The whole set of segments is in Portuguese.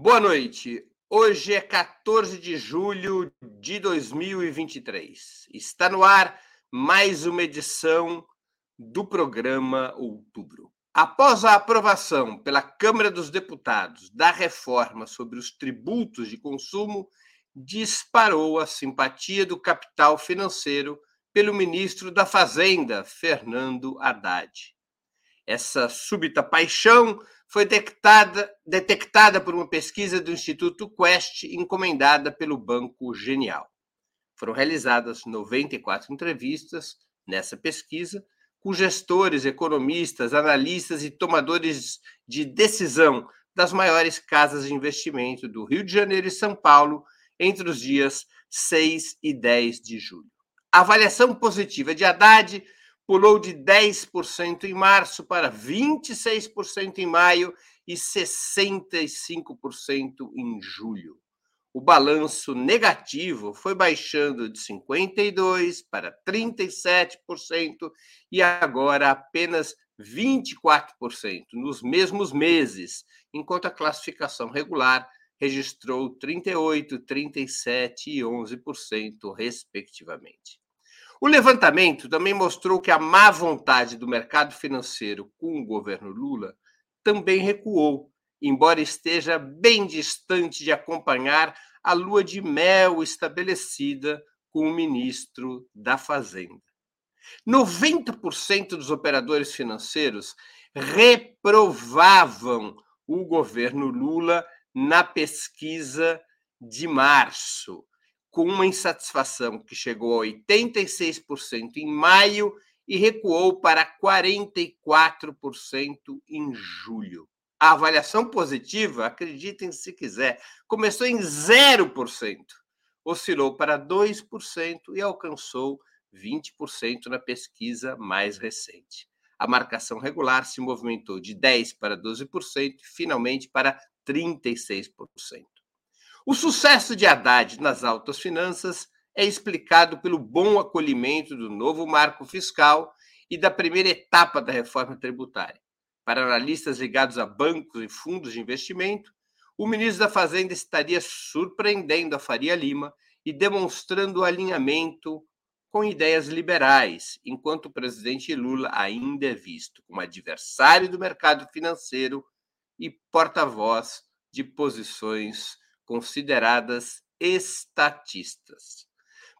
Boa noite. Hoje é 14 de julho de 2023. Está no ar mais uma edição do programa Outubro. Após a aprovação pela Câmara dos Deputados da reforma sobre os tributos de consumo, disparou a simpatia do capital financeiro pelo ministro da Fazenda, Fernando Haddad. Essa súbita paixão foi detectada, detectada por uma pesquisa do Instituto Quest, encomendada pelo Banco Genial. Foram realizadas 94 entrevistas nessa pesquisa com gestores, economistas, analistas e tomadores de decisão das maiores casas de investimento do Rio de Janeiro e São Paulo entre os dias 6 e 10 de julho. A avaliação positiva de Haddad pulou de 10% em março para 26% em maio e 65% em julho. O balanço negativo foi baixando de 52% para 37% e agora apenas 24% nos mesmos meses, enquanto a classificação regular registrou 38%, 37% e 11%, respectivamente. O levantamento também mostrou que a má vontade do mercado financeiro com o governo Lula também recuou, embora esteja bem distante de acompanhar a lua de mel estabelecida com o ministro da Fazenda. 90% dos operadores financeiros reprovavam o governo Lula na pesquisa de março, com uma insatisfação que chegou a 86% em maio e recuou para 44% em julho. A avaliação positiva, acreditem se quiser, começou em 0%, oscilou para 2% e alcançou 20% na pesquisa mais recente. A marcação regular se movimentou de 10% para 12% e finalmente para 36%. O sucesso de Haddad nas altas finanças é explicado pelo bom acolhimento do novo marco fiscal e da primeira etapa da reforma tributária. Para analistas ligados a bancos e fundos de investimento, o ministro da Fazenda estaria surpreendendo a Faria Lima e demonstrando alinhamento com ideias liberais, enquanto o presidente Lula ainda é visto como adversário do mercado financeiro e porta-voz de posições consideradas estatistas.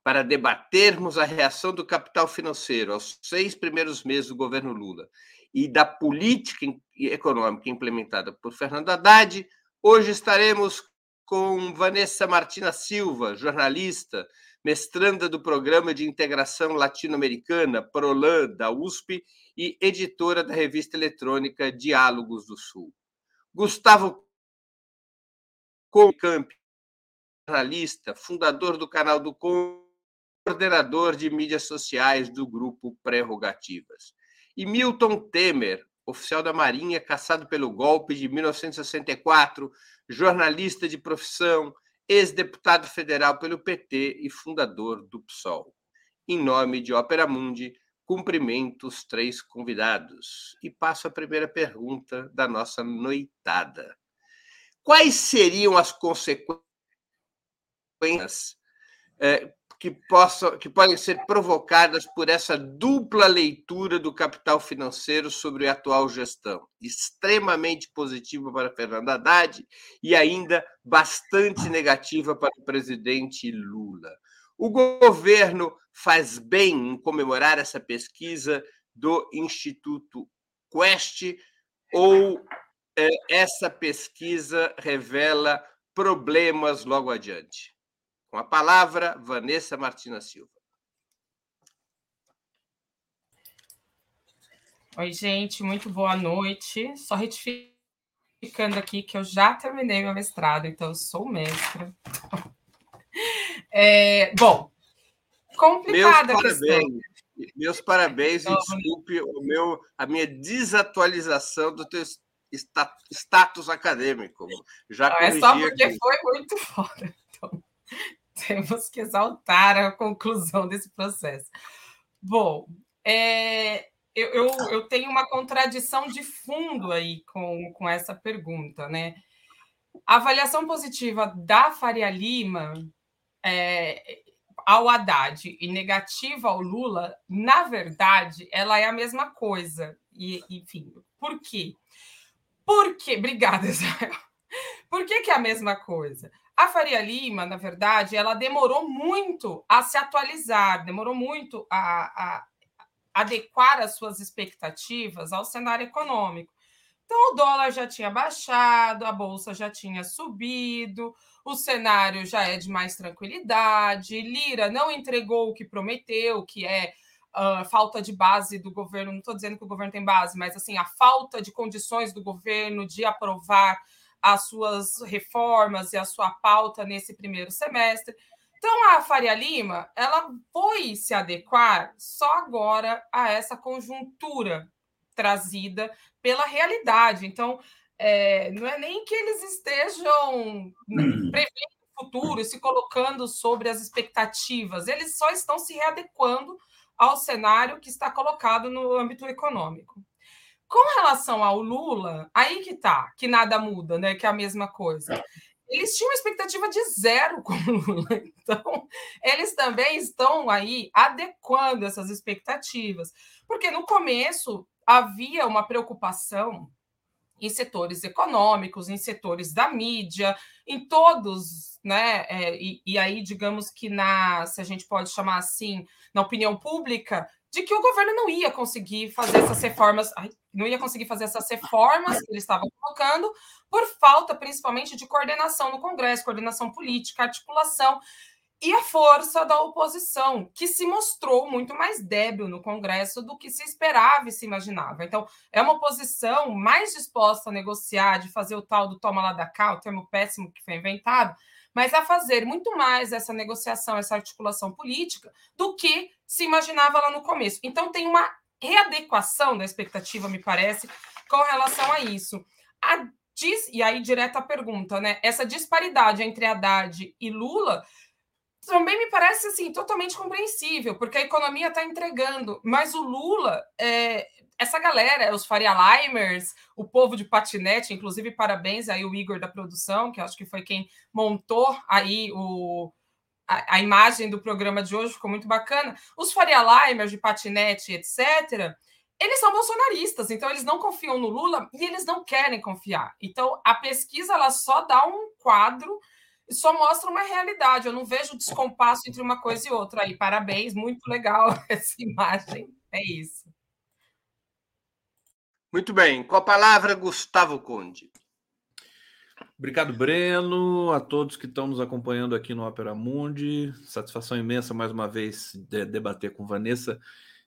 Para debatermos a reação do capital financeiro aos seis primeiros meses do governo Lula e da política econômica implementada por Fernando Haddad, hoje estaremos com Vanessa Martina Silva, jornalista, mestranda do Programa de Integração Latino-Americana, PROLAN, da USP, e editora da revista eletrônica Diálogos do Sul. Gustavo Camp, jornalista, fundador do canal do coordenador de mídias sociais do grupo Prerrogativas. E Milton Temer, oficial da Marinha, caçado pelo golpe de 1964, jornalista de profissão, ex-deputado federal pelo PT e fundador do PSOL. Em nome de Ópera Mundi, cumprimento os três convidados e passo a primeira pergunta da nossa noitada. Quais seriam as consequências é, que, possam, que podem ser provocadas por essa dupla leitura do capital financeiro sobre a atual gestão? Extremamente positiva para Fernando Haddad e ainda bastante negativa para o presidente Lula. O governo faz bem em comemorar essa pesquisa do Instituto Quest ou essa pesquisa revela problemas logo adiante. Com a palavra, Vanessa Martina Silva. Oi, gente, muito boa noite. Só retificando aqui que eu já terminei meu mestrado, então eu sou mestra. É, bom, complicada meus a questão. Meus parabéns então, e desculpe o meu, a minha desatualização do teu status acadêmico. Já Não, é só porque aqui. foi muito foda. Então, temos que exaltar a conclusão desse processo. Bom, é, eu, eu, eu, tenho uma contradição de fundo aí com, com essa pergunta, né? a avaliação positiva da Faria Lima é, ao Haddad e negativa ao Lula, na verdade, ela é a mesma coisa. E, enfim, por quê? Porque, obrigada, Israel. Por que, que é a mesma coisa? A Faria Lima, na verdade, ela demorou muito a se atualizar, demorou muito a, a adequar as suas expectativas ao cenário econômico. Então, o dólar já tinha baixado, a bolsa já tinha subido, o cenário já é de mais tranquilidade. Lira não entregou o que prometeu, que é uh, falta de base do governo. Não estou dizendo que o governo tem base, mas assim a falta de condições do governo de aprovar as suas reformas e a sua pauta nesse primeiro semestre. Então, a Faria Lima, ela foi se adequar só agora a essa conjuntura trazida pela realidade. Então, é, não é nem que eles estejam hum. prevendo o futuro, se colocando sobre as expectativas, eles só estão se readequando ao cenário que está colocado no âmbito econômico. Com relação ao Lula, aí que tá, que nada muda, né? Que é a mesma coisa. Eles tinham uma expectativa de zero com o Lula, então eles também estão aí adequando essas expectativas, porque no começo havia uma preocupação em setores econômicos, em setores da mídia, em todos, né? É, e, e, aí, digamos que na, se a gente pode chamar assim, na opinião pública, de que o governo não ia conseguir fazer essas reformas, não ia conseguir fazer essas reformas que ele estava colocando, por falta, principalmente, de coordenação no Congresso, coordenação política, articulação e a força da oposição, que se mostrou muito mais débil no Congresso do que se esperava e se imaginava. Então, é uma oposição mais disposta a negociar, de fazer o tal do toma lá da cá, o termo péssimo que foi inventado, mas a fazer muito mais essa negociação, essa articulação política, do que se imaginava lá no começo. Então, tem uma readequação da expectativa, me parece, com relação a isso. A diz, e aí, direta a pergunta, né? Essa disparidade entre Haddad e Lula também me parece assim totalmente compreensível, porque a economia está entregando, mas o Lula, é, essa galera, os Faria Limers, o povo de patinete, inclusive parabéns aí o Igor da produção, que acho que foi quem montou aí o, a, a imagem do programa de hoje, ficou muito bacana. Os Faria Limers de patinete, etc., eles são bolsonaristas, então eles não confiam no Lula e eles não querem confiar. Então a pesquisa ela só dá um quadro só mostra uma realidade. Eu não vejo descompasso entre uma coisa e outra aí. Parabéns, muito legal essa imagem. É isso. Muito bem. Com a palavra, Gustavo Conde. Obrigado, Breno, a todos que estão nos acompanhando aqui no Opera Mundi. Satisfação imensa mais uma vez de debater com Vanessa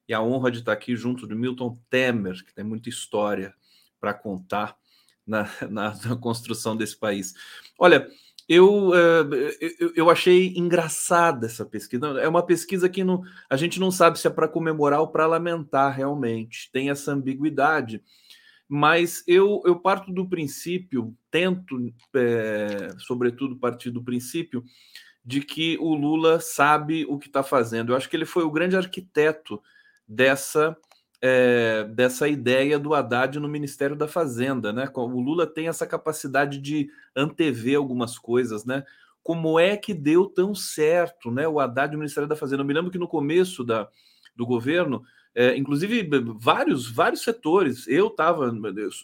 e a honra de estar aqui junto de Milton Temer, que tem muita história para contar na, na, na construção desse país. Olha, eu, eh, eu, eu achei engraçada essa pesquisa. É uma pesquisa que não, a gente não sabe se é para comemorar ou para lamentar realmente. Tem essa ambiguidade. Mas eu, eu parto do princípio, tento, é, sobretudo, partir do princípio de que o Lula sabe o que está fazendo. Eu acho que ele foi o grande arquiteto dessa é, dessa ideia do Haddad no Ministério da Fazenda, né? O Lula tem essa capacidade de antever algumas coisas, né? Como é que deu tão certo, né? O Haddad no Ministério da Fazenda. Eu me lembro que no começo da, do governo, é, inclusive vários vários setores, eu estava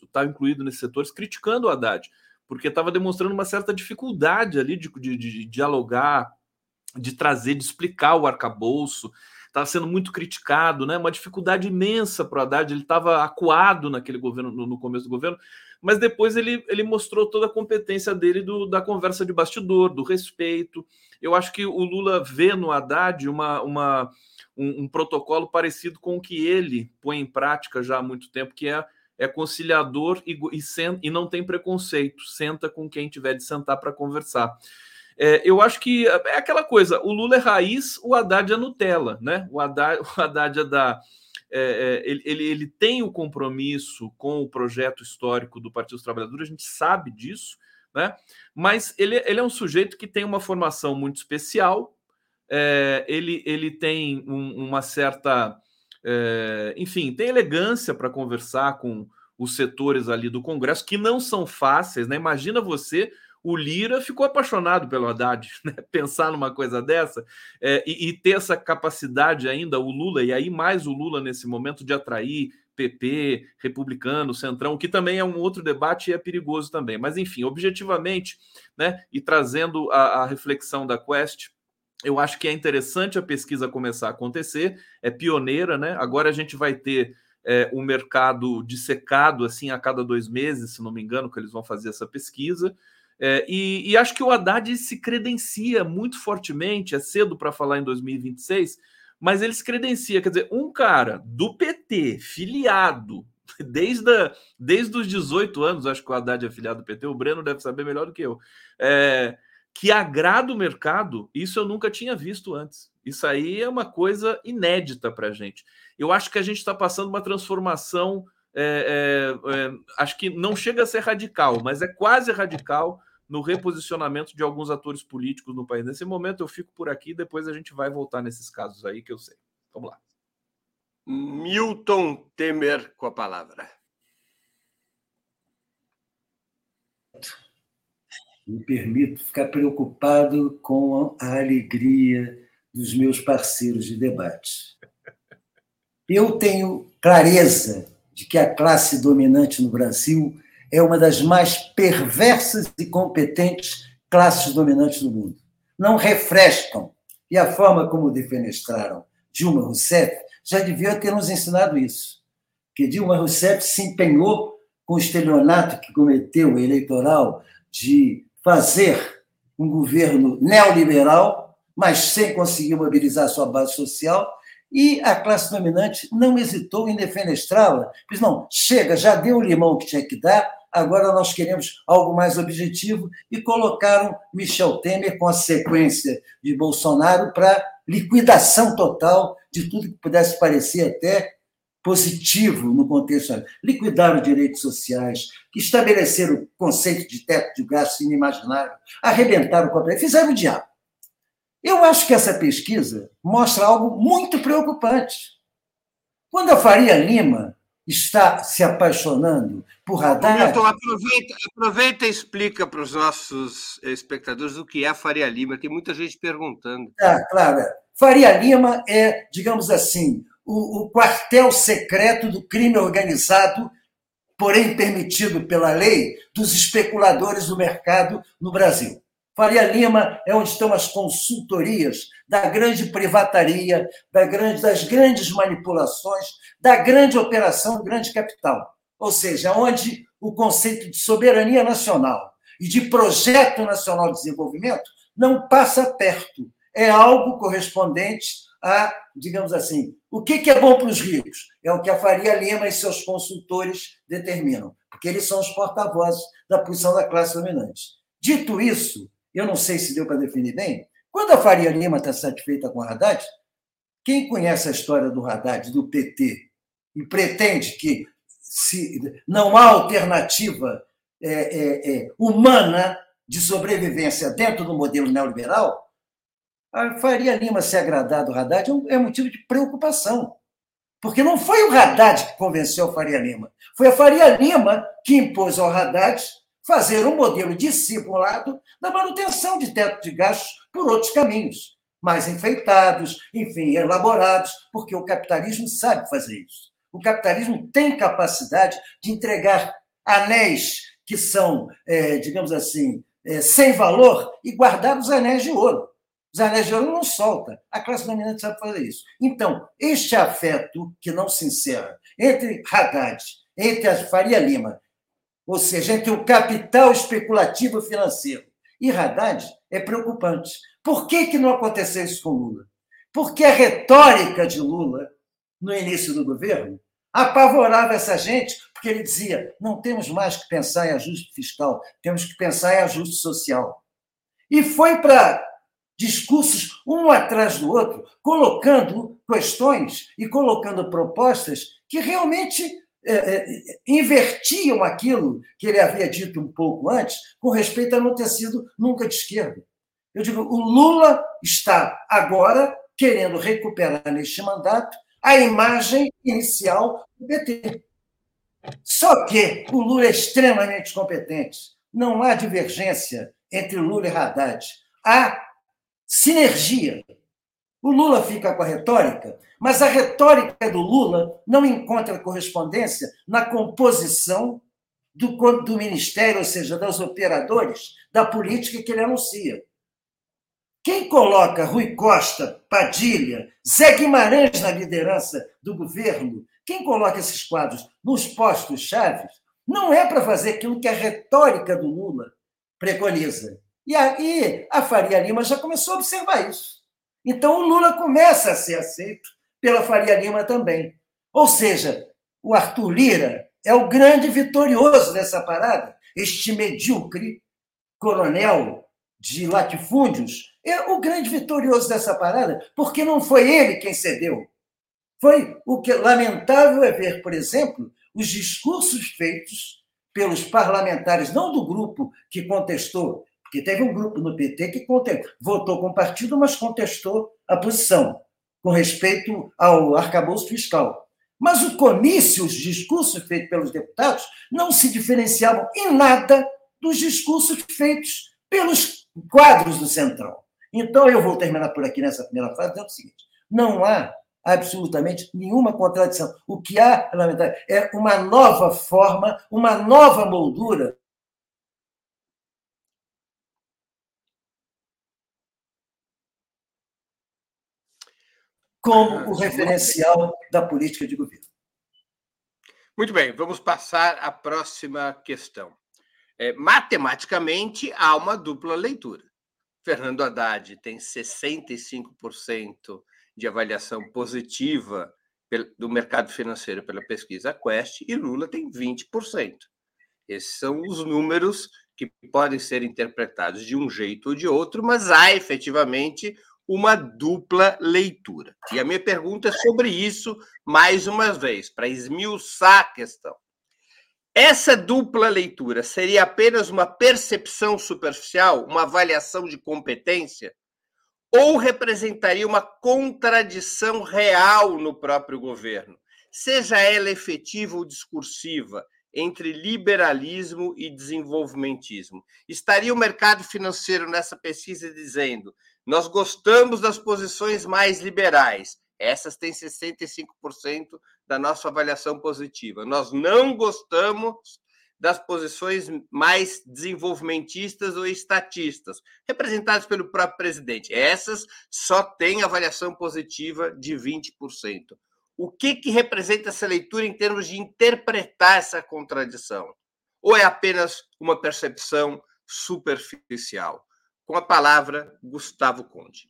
estava incluído nesses setores criticando o Haddad, porque estava demonstrando uma certa dificuldade ali de, de, de dialogar, de trazer, de explicar o arcabouço estava sendo muito criticado, né? Uma dificuldade imensa para o Haddad. Ele estava acuado naquele governo, no, no, começo do governo, mas depois ele, ele mostrou toda a competência dele do, da conversa de bastidor, do respeito. Eu acho que o Lula vê no Haddad uma, uma, um, um protocolo parecido com o que ele põe em prática já há muito tempo, que é é conciliador e, e, sen, e não tem preconceito, senta com quem tiver de sentar para conversar. É, eu acho que é aquela coisa: o Lula é raiz, o Haddad é Nutella, né? O Haddad, o Haddad é da. É, é, ele, ele, ele, tem o compromisso com o projeto histórico do Partido dos Trabalhadores, a gente sabe disso, né? mas ele, ele é um sujeito que tem uma formação muito especial, é, ele, ele tem um, uma certa. É, enfim, tem elegância para conversar com os setores ali do Congresso, que não são fáceis, né? Imagina você o Lira ficou apaixonado pelo Haddad. Né? Pensar numa coisa dessa é, e, e, ter essa capacidade ainda, o Lula, e aí mais o Lula nesse momento de atrair PP, republicano, centrão, que também é um outro debate e é perigoso também. Mas, enfim, objetivamente, né, e trazendo a, a reflexão da Quest, eu acho que é interessante a pesquisa começar a acontecer, é pioneira, né? Agora a gente vai ter é, um mercado dissecado assim a cada dois meses, se não me engano, que eles vão fazer essa pesquisa. É, e, e, acho que o Haddad se credencia muito fortemente, é cedo para falar em 2026, mas ele se credencia, quer dizer, um cara do PT, filiado, desde, a, desde os 18 anos, acho que o Haddad é filiado do PT, o Breno deve saber melhor do que eu, é, que agrada o mercado, isso eu nunca tinha visto antes. Isso aí é uma coisa inédita para a gente. Eu acho que a gente está passando uma transformação, é, é, é, acho que não chega a ser radical, mas é quase radical no reposicionamento de alguns atores políticos no país. Nesse momento eu fico por aqui, depois a gente vai voltar nesses casos aí que eu sei. Vamos lá. Milton Temer com a palavra. Me permito ficar preocupado com a alegria dos meus parceiros de debate. Eu tenho clareza de que a classe dominante no Brasil é uma das mais perversas e competentes classes dominantes do mundo. Não refrescam. E a forma como defenestraram Dilma Rousseff já devia ter nos ensinado isso. Que Dilma Rousseff se empenhou com o estelionato que cometeu eleitoral de fazer um governo neoliberal, mas sem conseguir mobilizar sua base social, e a classe dominante não hesitou em defenestrá-la. Pois não, chega, já deu o limão que tinha que dar, agora nós queremos algo mais objetivo e colocaram Michel Temer com a sequência de Bolsonaro para liquidação total de tudo que pudesse parecer até positivo no contexto. Liquidaram direitos sociais, estabeleceram o conceito de teto de gastos inimaginável, arrebentaram o a fizeram o diabo. Eu acho que essa pesquisa mostra algo muito preocupante. Quando a Faria Lima está se apaixonando por Haddad. Milton, aproveita, aproveita e explica para os nossos espectadores o que é a Faria Lima. Tem muita gente perguntando. Ah, claro. Faria Lima é, digamos assim, o, o quartel secreto do crime organizado, porém permitido pela lei, dos especuladores do mercado no Brasil. Faria Lima é onde estão as consultorias da grande privataria, das grandes manipulações, da grande operação grande capital. Ou seja, onde o conceito de soberania nacional e de projeto nacional de desenvolvimento não passa perto. É algo correspondente a, digamos assim, o que é bom para os ricos? É o que a Faria Lima e seus consultores determinam, porque eles são os porta-vozes da posição da classe dominante. Dito isso, eu não sei se deu para definir bem, quando a Faria Lima está satisfeita com o Haddad, quem conhece a história do Haddad, do PT, e pretende que se não há alternativa é, é, é, humana de sobrevivência dentro do modelo neoliberal, a Faria Lima se agradar do Haddad é, é motivo de preocupação. Porque não foi o Haddad que convenceu a Faria Lima, foi a Faria Lima que impôs ao Haddad fazer um modelo discipulado da manutenção de teto de gastos por outros caminhos, mais enfeitados, enfim, elaborados, porque o capitalismo sabe fazer isso. O capitalismo tem capacidade de entregar anéis que são, é, digamos assim, é, sem valor e guardar os anéis de ouro. Os anéis de ouro não solta. A classe dominante sabe fazer isso. Então, este afeto que não se encerra entre Haddad, entre a Faria Lima ou seja, entre o capital especulativo financeiro e Haddad, é preocupante. Por que, que não aconteceu isso com Lula? Porque a retórica de Lula, no início do governo, apavorava essa gente, porque ele dizia: não temos mais que pensar em ajuste fiscal, temos que pensar em ajuste social. E foi para discursos um atrás do outro, colocando questões e colocando propostas que realmente invertiam aquilo que ele havia dito um pouco antes, com respeito a não ter sido nunca de esquerda. Eu digo, o Lula está agora querendo recuperar neste mandato a imagem inicial do PT. Só que o Lula é extremamente competente. Não há divergência entre Lula e Haddad. Há sinergia. O Lula fica com a retórica, mas a retórica do Lula não encontra correspondência na composição do, do ministério, ou seja, dos operadores da política que ele anuncia. Quem coloca Rui Costa, Padilha, Zé Guimarães na liderança do governo, quem coloca esses quadros nos postos chaves, não é para fazer aquilo que a retórica do Lula preconiza. E aí a Faria Lima já começou a observar isso. Então o Lula começa a ser aceito pela Faria Lima também. Ou seja, o Arthur Lira é o grande vitorioso dessa parada. Este medíocre coronel de latifúndios é o grande vitorioso dessa parada, porque não foi ele quem cedeu. Foi o que lamentável é ver, por exemplo, os discursos feitos pelos parlamentares, não do grupo que contestou, porque teve um grupo no PT que votou com o partido, mas contestou a posição com respeito ao arcabouço fiscal. Mas o comício, os discursos feitos pelos deputados, não se diferenciavam em nada dos discursos feitos pelos quadros do Centrão. Então, eu vou terminar por aqui nessa primeira fase, dizendo o seguinte: não há absolutamente nenhuma contradição. O que há, é uma nova forma, uma nova moldura como o referencial da política de governo. Muito bem, vamos passar à próxima questão. É, matematicamente, há uma dupla leitura. Fernando Haddad tem 65% de avaliação positiva do mercado financeiro pela pesquisa Quest e Lula tem 20%. Esses são os números que podem ser interpretados de um jeito ou de outro, mas há efetivamente uma dupla leitura. E a minha pergunta é sobre isso, mais uma vez, para esmiuçar a questão. Essa dupla leitura seria apenas uma percepção superficial, uma avaliação de competência? Ou representaria uma contradição real no próprio governo, seja ela efetiva ou discursiva, entre liberalismo e desenvolvimentismo? Estaria o mercado financeiro nessa pesquisa dizendo: nós gostamos das posições mais liberais. Essas têm 65% da nossa avaliação positiva. Nós não gostamos das posições mais desenvolvimentistas ou estatistas, representadas pelo próprio presidente. Essas só têm avaliação positiva de 20%. O que, que representa essa leitura em termos de interpretar essa contradição? Ou é apenas uma percepção superficial? Com a palavra, Gustavo Conde.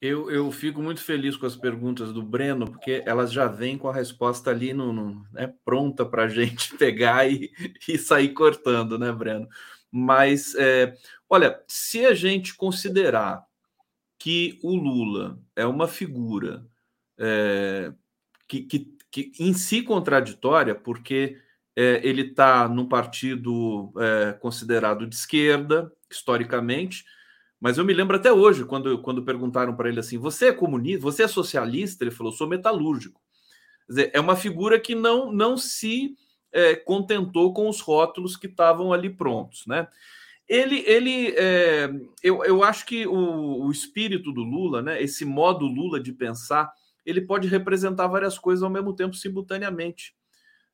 Eu, eu fico muito feliz com as perguntas do Breno, porque elas já vêm com a resposta ali no, no né, pronta para a gente pegar e, e sair cortando, né, Breno? Mas, é, olha, se a gente considerar que o Lula é uma figura é, que, que, que, em si contraditória, porque é, ele está num partido é, considerado de esquerda, historicamente, mas eu me lembro até hoje, quando, quando perguntaram para ele assim: você é comunista, você é socialista? Ele falou: sou metalúrgico. Dizer, é uma figura que não, não se é, contentou com os rótulos que estavam ali prontos. Né? Ele, ele é, eu, eu acho que o, o espírito do Lula, né, esse modo Lula de pensar, ele pode representar várias coisas ao mesmo tempo, simultaneamente.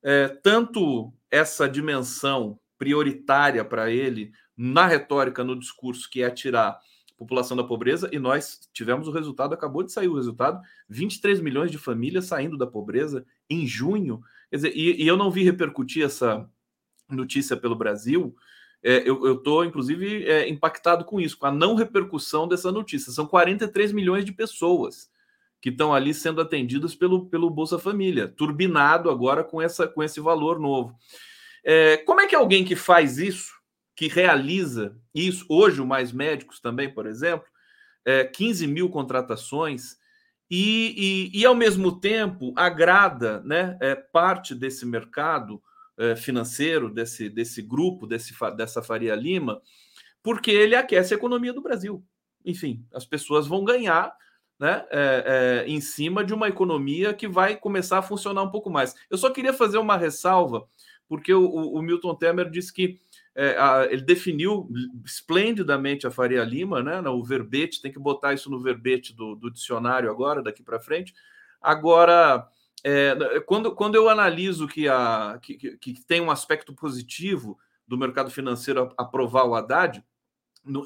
É, tanto essa dimensão prioritária para ele na retórica, no discurso, que é tirar população da pobreza, e nós tivemos o resultado, acabou de sair o resultado: 23 milhões de famílias saindo da pobreza em junho. Quer dizer, e, e eu não vi repercutir essa notícia pelo Brasil. É, eu estou, inclusive, é, impactado com isso, com a não repercussão dessa notícia. São 43 milhões de pessoas que estão ali sendo atendidas pelo, pelo Bolsa Família, turbinado agora com, essa, com esse valor novo. É, como é que alguém que faz isso que realiza isso, hoje o Mais Médicos também, por exemplo, é, 15 mil contratações, e, e, e, ao mesmo tempo agrada né, é, parte desse mercado é, financeiro, desse, desse grupo, desse, dessa Faria Lima, porque ele aquece a economia do Brasil. Enfim, as pessoas vão ganhar né, é, é, em cima de uma economia que vai começar a funcionar um pouco mais. Eu só queria fazer uma ressalva, porque o, o Milton Temer disse que é, a, ele definiu esplendidamente a Faria Lima, né? O verbete, tem que botar isso no verbete do, do dicionário agora, daqui para frente. Agora, é, quando, quando eu analiso que, a, que, que, tem um aspecto positivo do mercado financeiro aprovar o Haddad,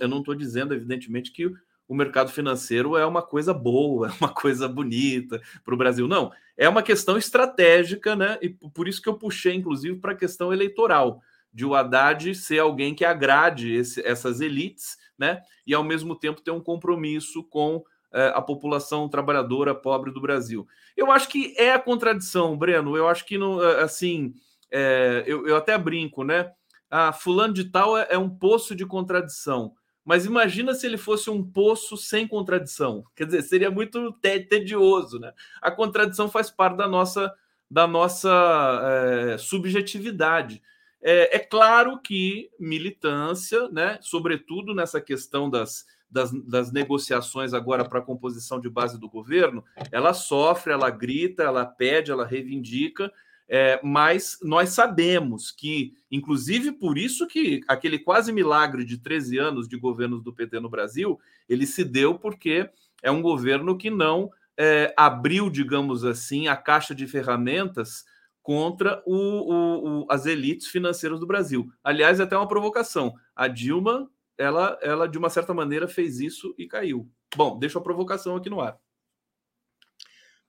eu não estou dizendo, evidentemente, que o mercado financeiro é uma coisa boa, é uma coisa bonita para o Brasil. Não, é uma questão estratégica, né? E por isso que eu puxei, inclusive, para a questão eleitoral de o Haddad ser alguém que agrade esse, essas elites, né? E ao mesmo tempo ter um compromisso com é, a população trabalhadora pobre do Brasil. Eu acho que é a contradição, Breno. Eu acho que é, assim, é, eu, eu, até brinco, né? Ah, fulano de tal é, é um poço de contradição. Mas imagina se ele fosse um poço sem contradição. Quer dizer, seria muito tedioso, né? A contradição faz parte da nossa da nossa é, subjetividade. É, é, claro que militância, né, sobretudo nessa questão das, das, das negociações agora para a composição de base do governo, ela sofre, ela grita, ela pede, ela reivindica, é, mas nós sabemos que, inclusive por isso que aquele quase milagre de 13 anos de governos do PT no Brasil, ele se deu porque é um governo que não é, abriu, digamos assim, a caixa de ferramentas contra o, o, o, as elites financeiras do Brasil. Aliás, é até uma provocação. A Dilma, ela, ela de uma certa maneira fez isso e caiu. Bom, deixa a provocação aqui no ar.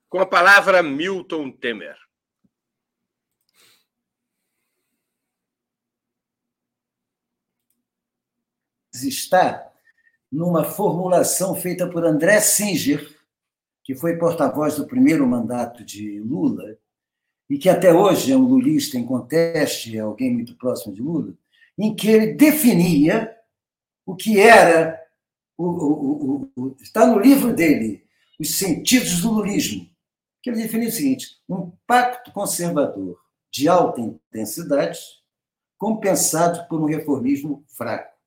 Com a palavra, Milton Temer. Está numa formulação feita por André Singer, que foi porta-voz do primeiro mandato de Lula, e que até hoje é um lulista em conteste, é alguém muito próximo de Lula, em que ele definia o que era, o, o, o, está no livro dele, Os Sentidos do Lulismo, que ele definia o seguinte: um pacto conservador de alta intensidade compensado por um reformismo fraco.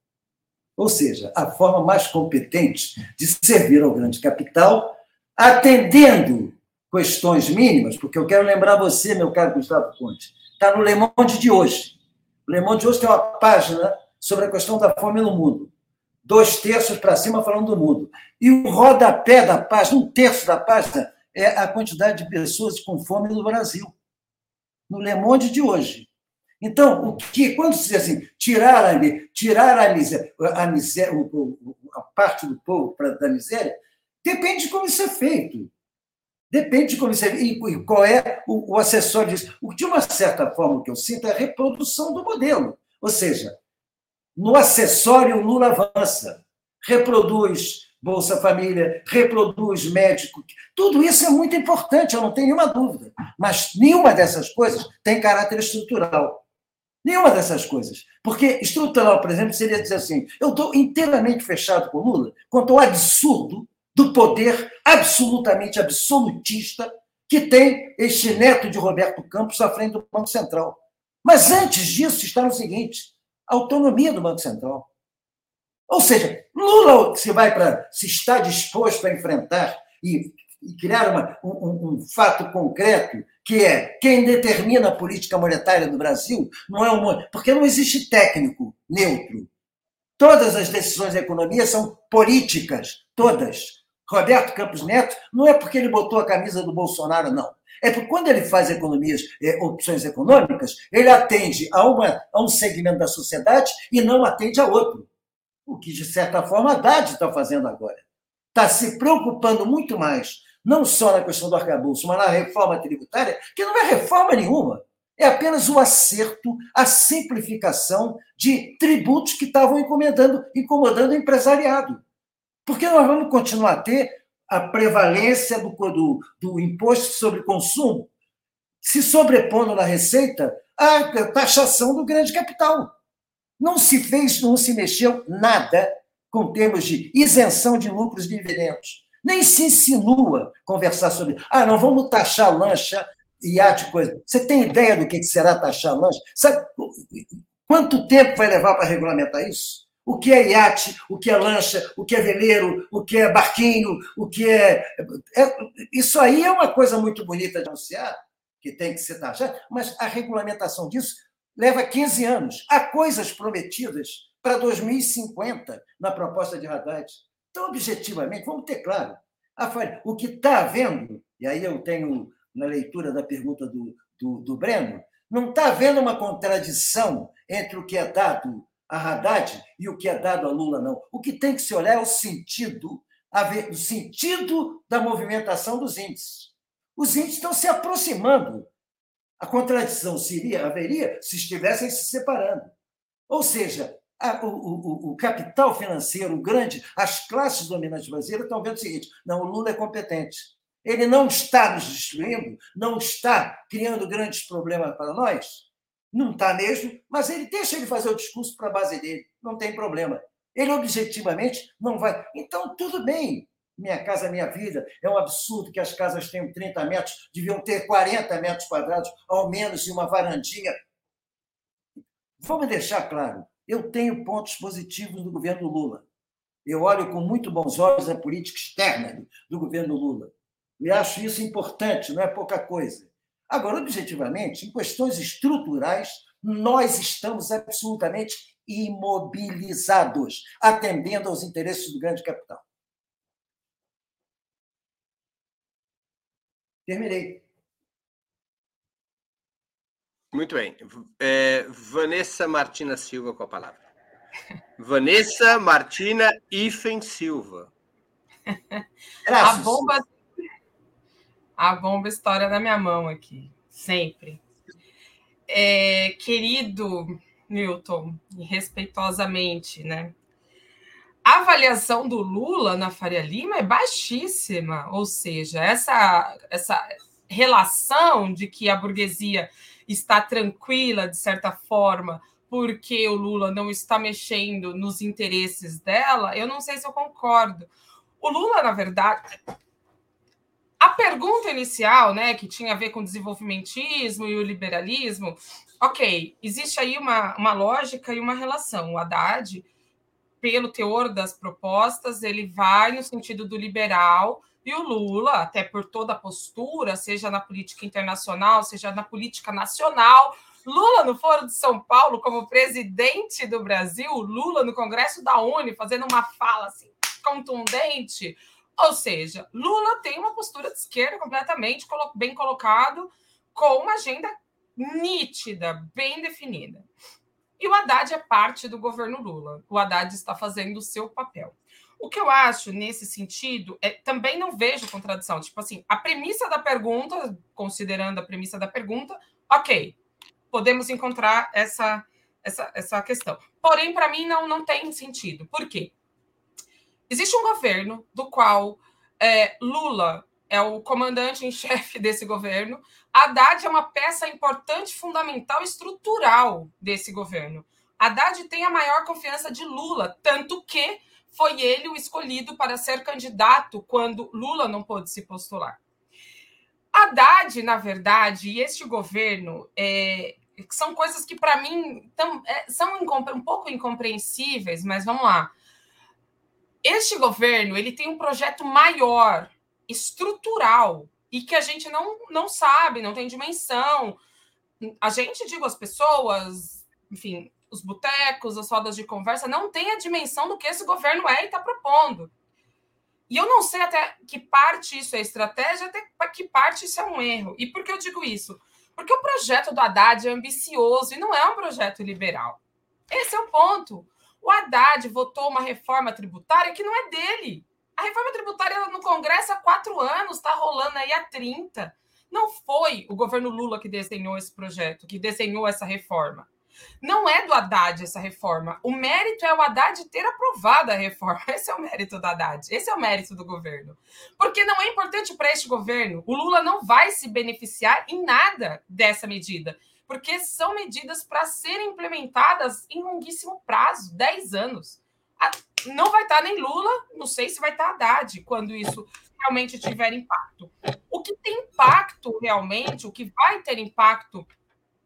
Ou seja, a forma mais competente de servir ao grande capital, atendendo questões mínimas, porque eu quero lembrar você, meu caro Gustavo Conte, está no Le Monde de hoje. O Le Monde de hoje tem uma página sobre a questão da fome no mundo. Dois terços para cima falando do mundo. E o rodapé da página, um terço da página, é a quantidade de pessoas com fome no Brasil. No Le Monde de hoje. Então, o que, quando se diz assim, tirar a, tirar a, miséria, a, miséria, a parte do povo da miséria, depende de como isso é feito. Depende de como você. E qual é o, o acessório disso. De uma certa forma, o que eu sinto é a reprodução do modelo. Ou seja, no acessório, o Lula avança, reproduz Bolsa Família, reproduz médico. Tudo isso é muito importante, eu não tenho nenhuma dúvida. Mas nenhuma dessas coisas tem caráter estrutural. Nenhuma dessas coisas. Porque estrutural, por exemplo, seria dizer assim: eu estou inteiramente fechado com Lula quanto ao absurdo do poder absolutamente absolutista que tem este neto de Roberto Campos à frente do Banco Central. Mas antes disso está no seguinte: a autonomia do Banco Central. Ou seja, Lula se vai para se está disposto a enfrentar e, e criar uma, um, um, fato concreto que é quem determina a política monetária do Brasil não é um porque não existe técnico neutro. Todas as decisões da economia são políticas, todas. Roberto Campos Neto, não é porque ele botou a camisa do Bolsonaro, não. É porque quando ele faz economias, é, opções econômicas, ele atende a, uma, a um segmento da sociedade e não atende a outro. O que, de certa forma, a Haddad está fazendo agora. Está se preocupando muito mais, não só na questão do arcabouço, mas na reforma tributária, que não é reforma nenhuma. É apenas o acerto, a simplificação de tributos que estavam incomodando, incomodando o empresariado. Porque nós vamos continuar a ter a prevalência do, do, do imposto sobre consumo se sobrepondo na receita à taxação do grande capital. Não se fez, não se mexeu nada com termos de isenção de lucros de dividendos. Nem se insinua conversar sobre. Ah, não vamos taxar lancha, iate, coisa. Você tem ideia do que será taxar lancha? Sabe quanto tempo vai levar para regulamentar isso? o que é iate, o que é lancha, o que é veleiro, o que é barquinho, o que é... é... Isso aí é uma coisa muito bonita de anunciar, que tem que ser taxado, mas a regulamentação disso leva 15 anos. Há coisas prometidas para 2050 na proposta de Haddad. Então, objetivamente, vamos ter claro, o que está havendo, e aí eu tenho na leitura da pergunta do, do, do Breno, não está havendo uma contradição entre o que é dado a Haddad e o que é dado a Lula, não. O que tem que se olhar é o sentido, o sentido da movimentação dos índices. Os índices estão se aproximando. A contradição seria, haveria se estivessem se separando. Ou seja, a, o, o, o, capital financeiro, grande, as classes dominantes brasileiras estão vendo o seguinte: não, o Lula é competente. Ele não está nos destruindo, não está criando grandes problemas para nós. Não está mesmo, mas ele deixa ele fazer o discurso para a base dele, não tem problema. Ele objetivamente não vai. Então, tudo bem. Minha casa, minha vida. É um absurdo que as casas tenham 30 metros, deviam ter 40 metros quadrados, ao menos, e uma varandinha. Vamos deixar claro: eu tenho pontos positivos do governo Lula. Eu olho com muito bons olhos a política externa do governo Lula. E acho isso importante, não é pouca coisa. Agora, objetivamente, em questões estruturais, nós estamos absolutamente imobilizados, atendendo aos interesses do grande capital. Terminei. Muito bem. É, Vanessa Martina Silva com a palavra. Vanessa Martina Ifen Silva. Graças. A bomba a bomba história na minha mão aqui, sempre. É, querido Milton, respeitosamente, né? A avaliação do Lula na Faria Lima é baixíssima, ou seja, essa, essa relação de que a burguesia está tranquila, de certa forma, porque o Lula não está mexendo nos interesses dela, eu não sei se eu concordo. O Lula, na verdade, a pergunta inicial, né, que tinha a ver com o desenvolvimentismo e o liberalismo, ok, existe aí uma, uma lógica e uma relação. O Haddad, pelo teor das propostas, ele vai no sentido do liberal, e o Lula, até por toda a postura, seja na política internacional, seja na política nacional, Lula no Foro de São Paulo como presidente do Brasil, Lula no Congresso da Uni fazendo uma fala assim contundente, ou seja, Lula tem uma postura de esquerda completamente bem colocado, com uma agenda nítida, bem definida. E o Haddad é parte do governo Lula. O Haddad está fazendo o seu papel. O que eu acho nesse sentido é também não vejo contradição. Tipo assim, a premissa da pergunta, considerando a premissa da pergunta, ok, podemos encontrar essa essa, essa questão. Porém, para mim não não tem sentido. Por quê? Existe um governo do qual é, Lula é o comandante em chefe desse governo, Haddad é uma peça importante, fundamental, estrutural desse governo. Haddad tem a maior confiança de Lula, tanto que foi ele o escolhido para ser candidato quando Lula não pôde se postular. Haddad, na verdade, e este governo é, são coisas que, para mim, é, são um pouco incompreensíveis, mas vamos lá. Este governo ele tem um projeto maior, estrutural, e que a gente não, não sabe, não tem dimensão. A gente, digo, as pessoas, enfim, os botecos, as rodas de conversa, não tem a dimensão do que esse governo é e está propondo. E eu não sei até que parte isso é estratégia, até que parte isso é um erro. E por que eu digo isso? Porque o projeto do Haddad é ambicioso e não é um projeto liberal. Esse é o ponto. O Haddad votou uma reforma tributária que não é dele. A reforma tributária no Congresso há quatro anos, está rolando aí há 30. Não foi o governo Lula que desenhou esse projeto, que desenhou essa reforma. Não é do Haddad essa reforma. O mérito é o Haddad ter aprovado a reforma. Esse é o mérito do Haddad. Esse é o mérito do governo. Porque não é importante para este governo. O Lula não vai se beneficiar em nada dessa medida porque são medidas para serem implementadas em longuíssimo prazo 10 anos. Não vai estar nem Lula, não sei se vai estar Haddad quando isso realmente tiver impacto. O que tem impacto realmente, o que vai ter impacto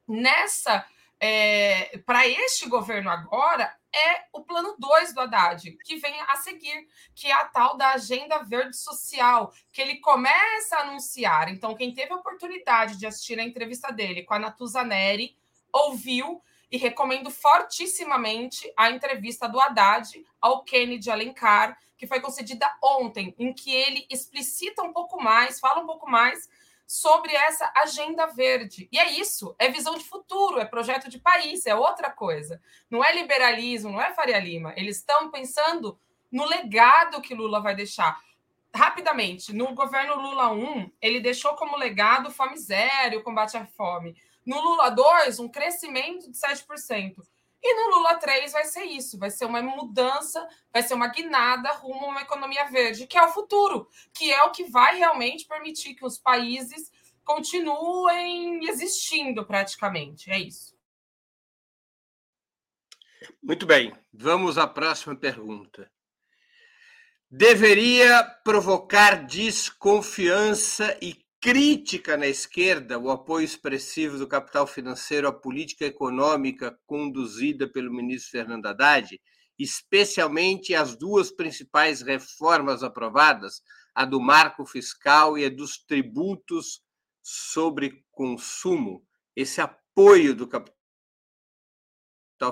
nessa é, para este governo agora é o plano 2 do Haddad, que vem a seguir, que é a tal da agenda verde social, que ele começa a anunciar. Então, quem teve a oportunidade de assistir a entrevista dele com a Natuza Neri, ouviu e recomendo fortissimamente a entrevista do Haddad ao Kennedy Alencar, que foi concedida ontem, em que ele explicita um pouco mais, fala um pouco mais sobre essa agenda verde. E é isso, é visão de futuro, é projeto de país, é outra coisa. Não é liberalismo, não é Faria Lima. Eles estão pensando no legado que Lula vai deixar. Rapidamente, no governo Lula 1, ele deixou como legado fome zero, combate à fome. No Lula 2, um crescimento de 7%. E no Lula 3 vai ser isso, vai ser uma mudança, vai ser uma guinada rumo a uma economia verde, que é o futuro, que é o que vai realmente permitir que os países continuem existindo praticamente. É isso. Muito bem, vamos à próxima pergunta. Deveria provocar desconfiança e crítica na esquerda o apoio expressivo do capital financeiro à política econômica conduzida pelo ministro Fernando Haddad, especialmente as duas principais reformas aprovadas, a do marco fiscal e a dos tributos sobre consumo. Esse apoio do capital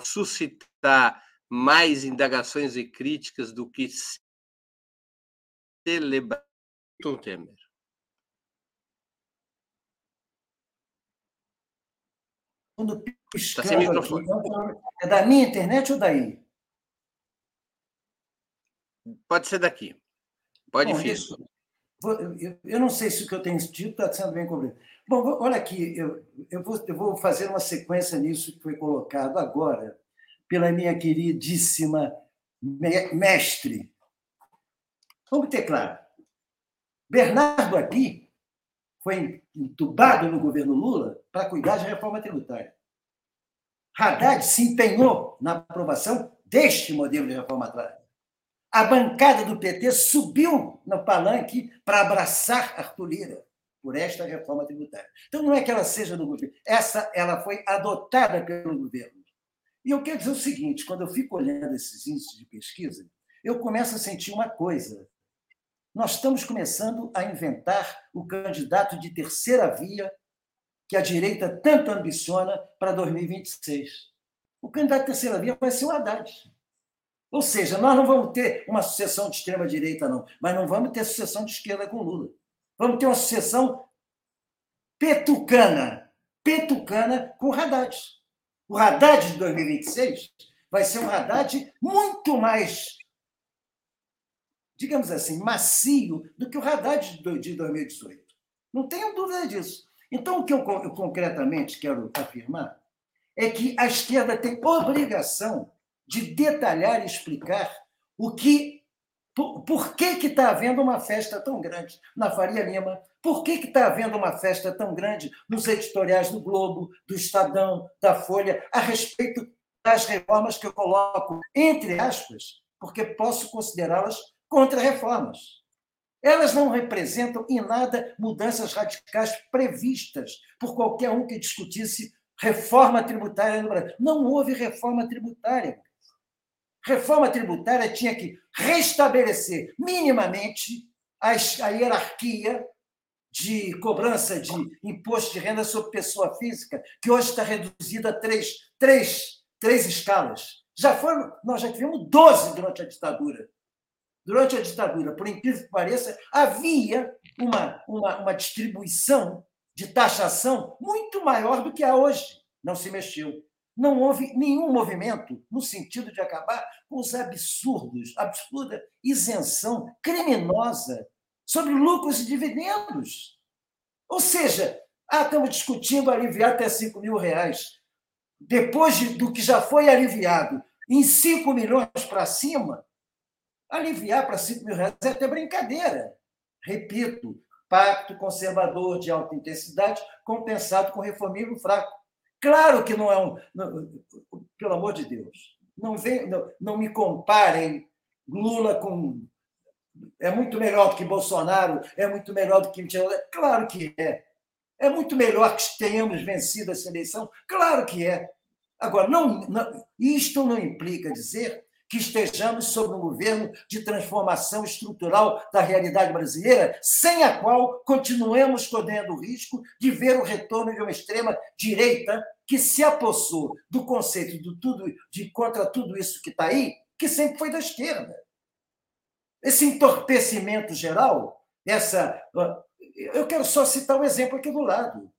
suscitar mais indagações e críticas do que celebrar Temer. Quando piscando tá aqui, é da minha internet ou daí? Pode ser daqui. Pode Bom, vir. eu, não sei se o que eu tenho dito está sendo bem cobrido. Bom, olha aqui, eu, eu, vou, eu vou fazer uma sequência nisso que foi colocado agora pela minha queridíssima mestre. Vamos ter claro. Bernardo aqui foi entubado no governo Lula para cuidar de reforma tributária. Haddad se empenhou na aprovação deste modelo de reforma tributária. A bancada do PT subiu no palanque para abraçar Arthur Lira por esta reforma tributária. Então, não é que ela seja do governo, essa ela foi adotada pelo governo. E eu quero dizer o seguinte: quando eu fico olhando esses índices de pesquisa, eu começo a sentir uma coisa nós estamos começando a inventar o candidato de terceira via que a direita tanto ambiciona para 2026. O candidato de terceira via vai ser o Haddad. Ou seja, nós não vamos ter uma sucessão de extrema-direita, não, mas não vamos ter sucessão de esquerda com Lula. Vamos ter uma sucessão petucana, petucana com o Haddad. O Haddad de 2026 vai ser um Haddad muito mais digamos assim, macio do que o Haddad de 2018. Não tenho dúvida disso. Então, o que eu, concretamente quero afirmar é que a esquerda tem obrigação de detalhar e explicar o que por, por que está havendo uma festa tão grande na Faria Lima? Por que está havendo uma festa tão grande nos editoriais do Globo, do Estadão, da Folha, a respeito das reformas que eu coloco, entre aspas, porque posso considerá-las contra-reformas. Elas não representam em nada mudanças radicais previstas por qualquer um que discutisse reforma tributária no Brasil. Não houve reforma tributária. Reforma tributária tinha que restabelecer minimamente a hierarquia de cobrança de imposto de renda sobre pessoa física, que hoje está reduzida a três, três, três escalas. Já foram, nós já tivemos 12 durante a ditadura durante a ditadura, por incrível que pareça, havia uma, uma, uma distribuição de taxação muito maior do que há hoje. Não se mexeu. Não houve nenhum movimento no sentido de acabar com os absurdos, absurda isenção criminosa sobre lucros e dividendos. Ou seja, ah, estamos discutindo aliviar até 5 mil reais. Depois de, do que já foi aliviado em 5 milhões para cima, aliviar para 5 mil reais é até brincadeira. Repito, pacto conservador de alta intensidade compensado com reformismo fraco. Claro que não é um. Não, pelo amor de Deus, não, vem, não, não me comparem Lula com. É muito melhor do que Bolsonaro, é muito melhor do que. Claro que é. É muito melhor que tenhamos vencido essa eleição? Claro que é. Agora, não, não, isto não implica dizer que estejamos sob um governo de transformação estrutural da realidade brasileira, sem a qual continuemos correndo o risco de ver o retorno de uma extrema-direita que se apossou do conceito de, tudo, de contra tudo isso que está aí, que sempre foi da esquerda. Esse entorpecimento geral, essa. Eu quero só citar um exemplo aqui do lado.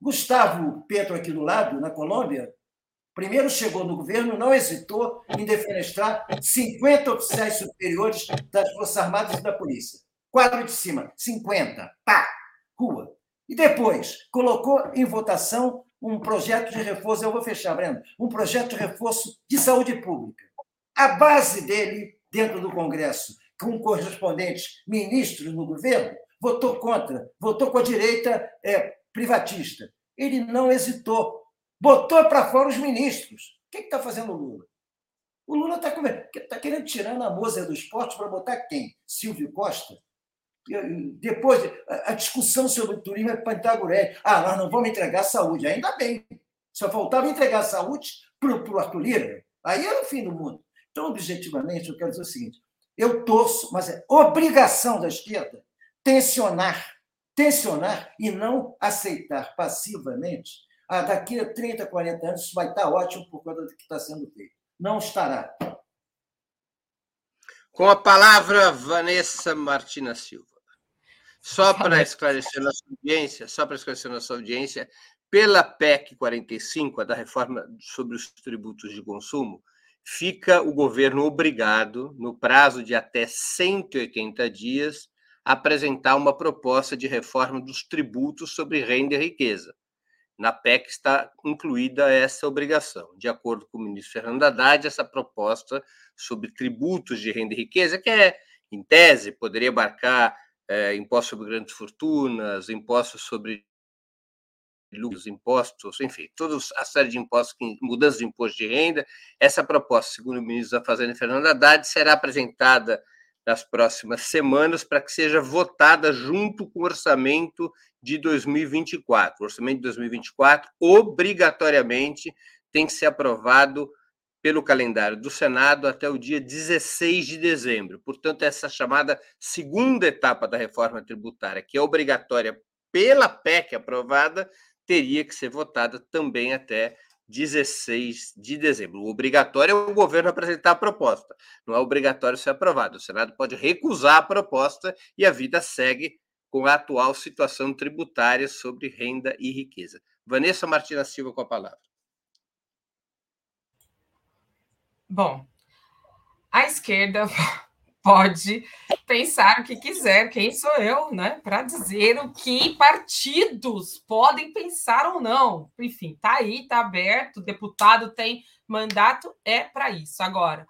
Gustavo Petro, aqui do lado, na Colômbia, primeiro chegou no governo, não hesitou em defenestrar 50 oficiais superiores das Forças Armadas e da Polícia. Quadro de cima, 50. Pá! Rua. E depois colocou em votação um projeto de reforço, eu vou fechar, Breno, um projeto de reforço de saúde pública. A base dele, dentro do Congresso, com correspondentes ministros no governo, votou contra, votou com a direita é, privatista. Ele não hesitou, botou para fora os ministros. O que está fazendo o Lula? O Lula está tá querendo tirar na moça do esporte para botar quem? Silvio Costa? Depois, a discussão sobre o turismo é pantaguré. Ah, nós não vamos entregar saúde. Ainda bem. Só faltava entregar saúde para o Arthur Lira. Aí era o fim do mundo. Então, objetivamente, eu quero dizer o seguinte: eu torço, mas é obrigação da esquerda tensionar, tensionar e não aceitar passivamente. Ah, daqui a 30, 40 anos isso vai estar ótimo por causa do que está sendo feito. Não estará. Com a palavra, Vanessa Martina Silva. Só para esclarecer nossa audiência, só para esclarecer nossa audiência, pela PEC 45, a da reforma sobre os tributos de consumo, fica o governo obrigado, no prazo de até 180 dias, a apresentar uma proposta de reforma dos tributos sobre renda e riqueza. Na PEC está incluída essa obrigação. De acordo com o ministro Fernando Haddad, essa proposta sobre tributos de renda e riqueza, que é, em tese, poderia abarcar é, impostos sobre grandes fortunas, impostos sobre lucros, impostos, enfim, toda a série de impostos, mudanças de imposto de renda. Essa proposta, segundo o ministro da Fazenda, Fernando Haddad, será apresentada nas próximas semanas para que seja votada junto com o orçamento de 2024. O orçamento de 2024, obrigatoriamente, tem que ser aprovado pelo calendário do Senado até o dia 16 de dezembro. Portanto, essa chamada segunda etapa da reforma tributária, que é obrigatória pela PEC aprovada, teria que ser votada também até 16 de dezembro. O obrigatório é o governo apresentar a proposta, não é obrigatório ser aprovado. O Senado pode recusar a proposta e a vida segue com a atual situação tributária sobre renda e riqueza. Vanessa Martina Silva com a palavra. Bom, a esquerda pode pensar o que quiser, quem sou eu, né, para dizer o que partidos podem pensar ou não. Enfim, tá aí, tá aberto, deputado tem mandato, é para isso. Agora,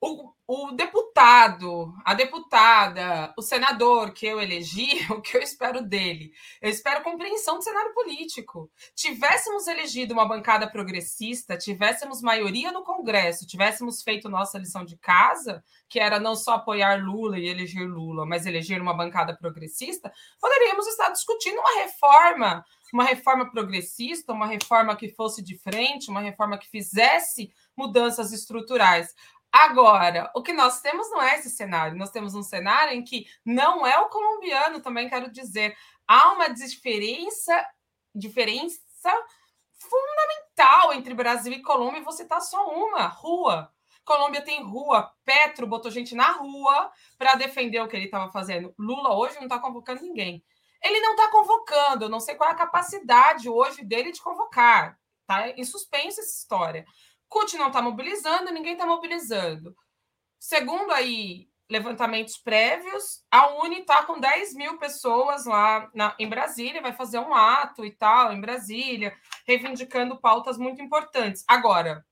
o, o deputado, a deputada, o senador que eu elegi, o que eu espero dele? Eu espero compreensão do cenário político. Tivéssemos elegido uma bancada progressista, tivéssemos maioria no Congresso, tivéssemos feito nossa lição de casa, que era não só apoiar Lula e eleger Lula, mas eleger uma bancada progressista, poderíamos estar discutindo uma reforma, uma reforma progressista, uma reforma que fosse de frente, uma reforma que fizesse mudanças estruturais. Agora, o que nós temos não é esse cenário. Nós temos um cenário em que não é o colombiano, também quero dizer. Há uma diferença, diferença fundamental entre Brasil e Colômbia, você tá só uma rua. Colômbia tem rua, Petro botou gente na rua para defender o que ele estava fazendo. Lula hoje não está convocando ninguém. Ele não está convocando, eu não sei qual é a capacidade hoje dele de convocar. Tá em suspenso essa história. CUT não está mobilizando, ninguém está mobilizando. Segundo aí levantamentos prévios, a Uni está com 10 mil pessoas lá na, em Brasília, vai fazer um ato e tal em Brasília, reivindicando pautas muito importantes. Agora,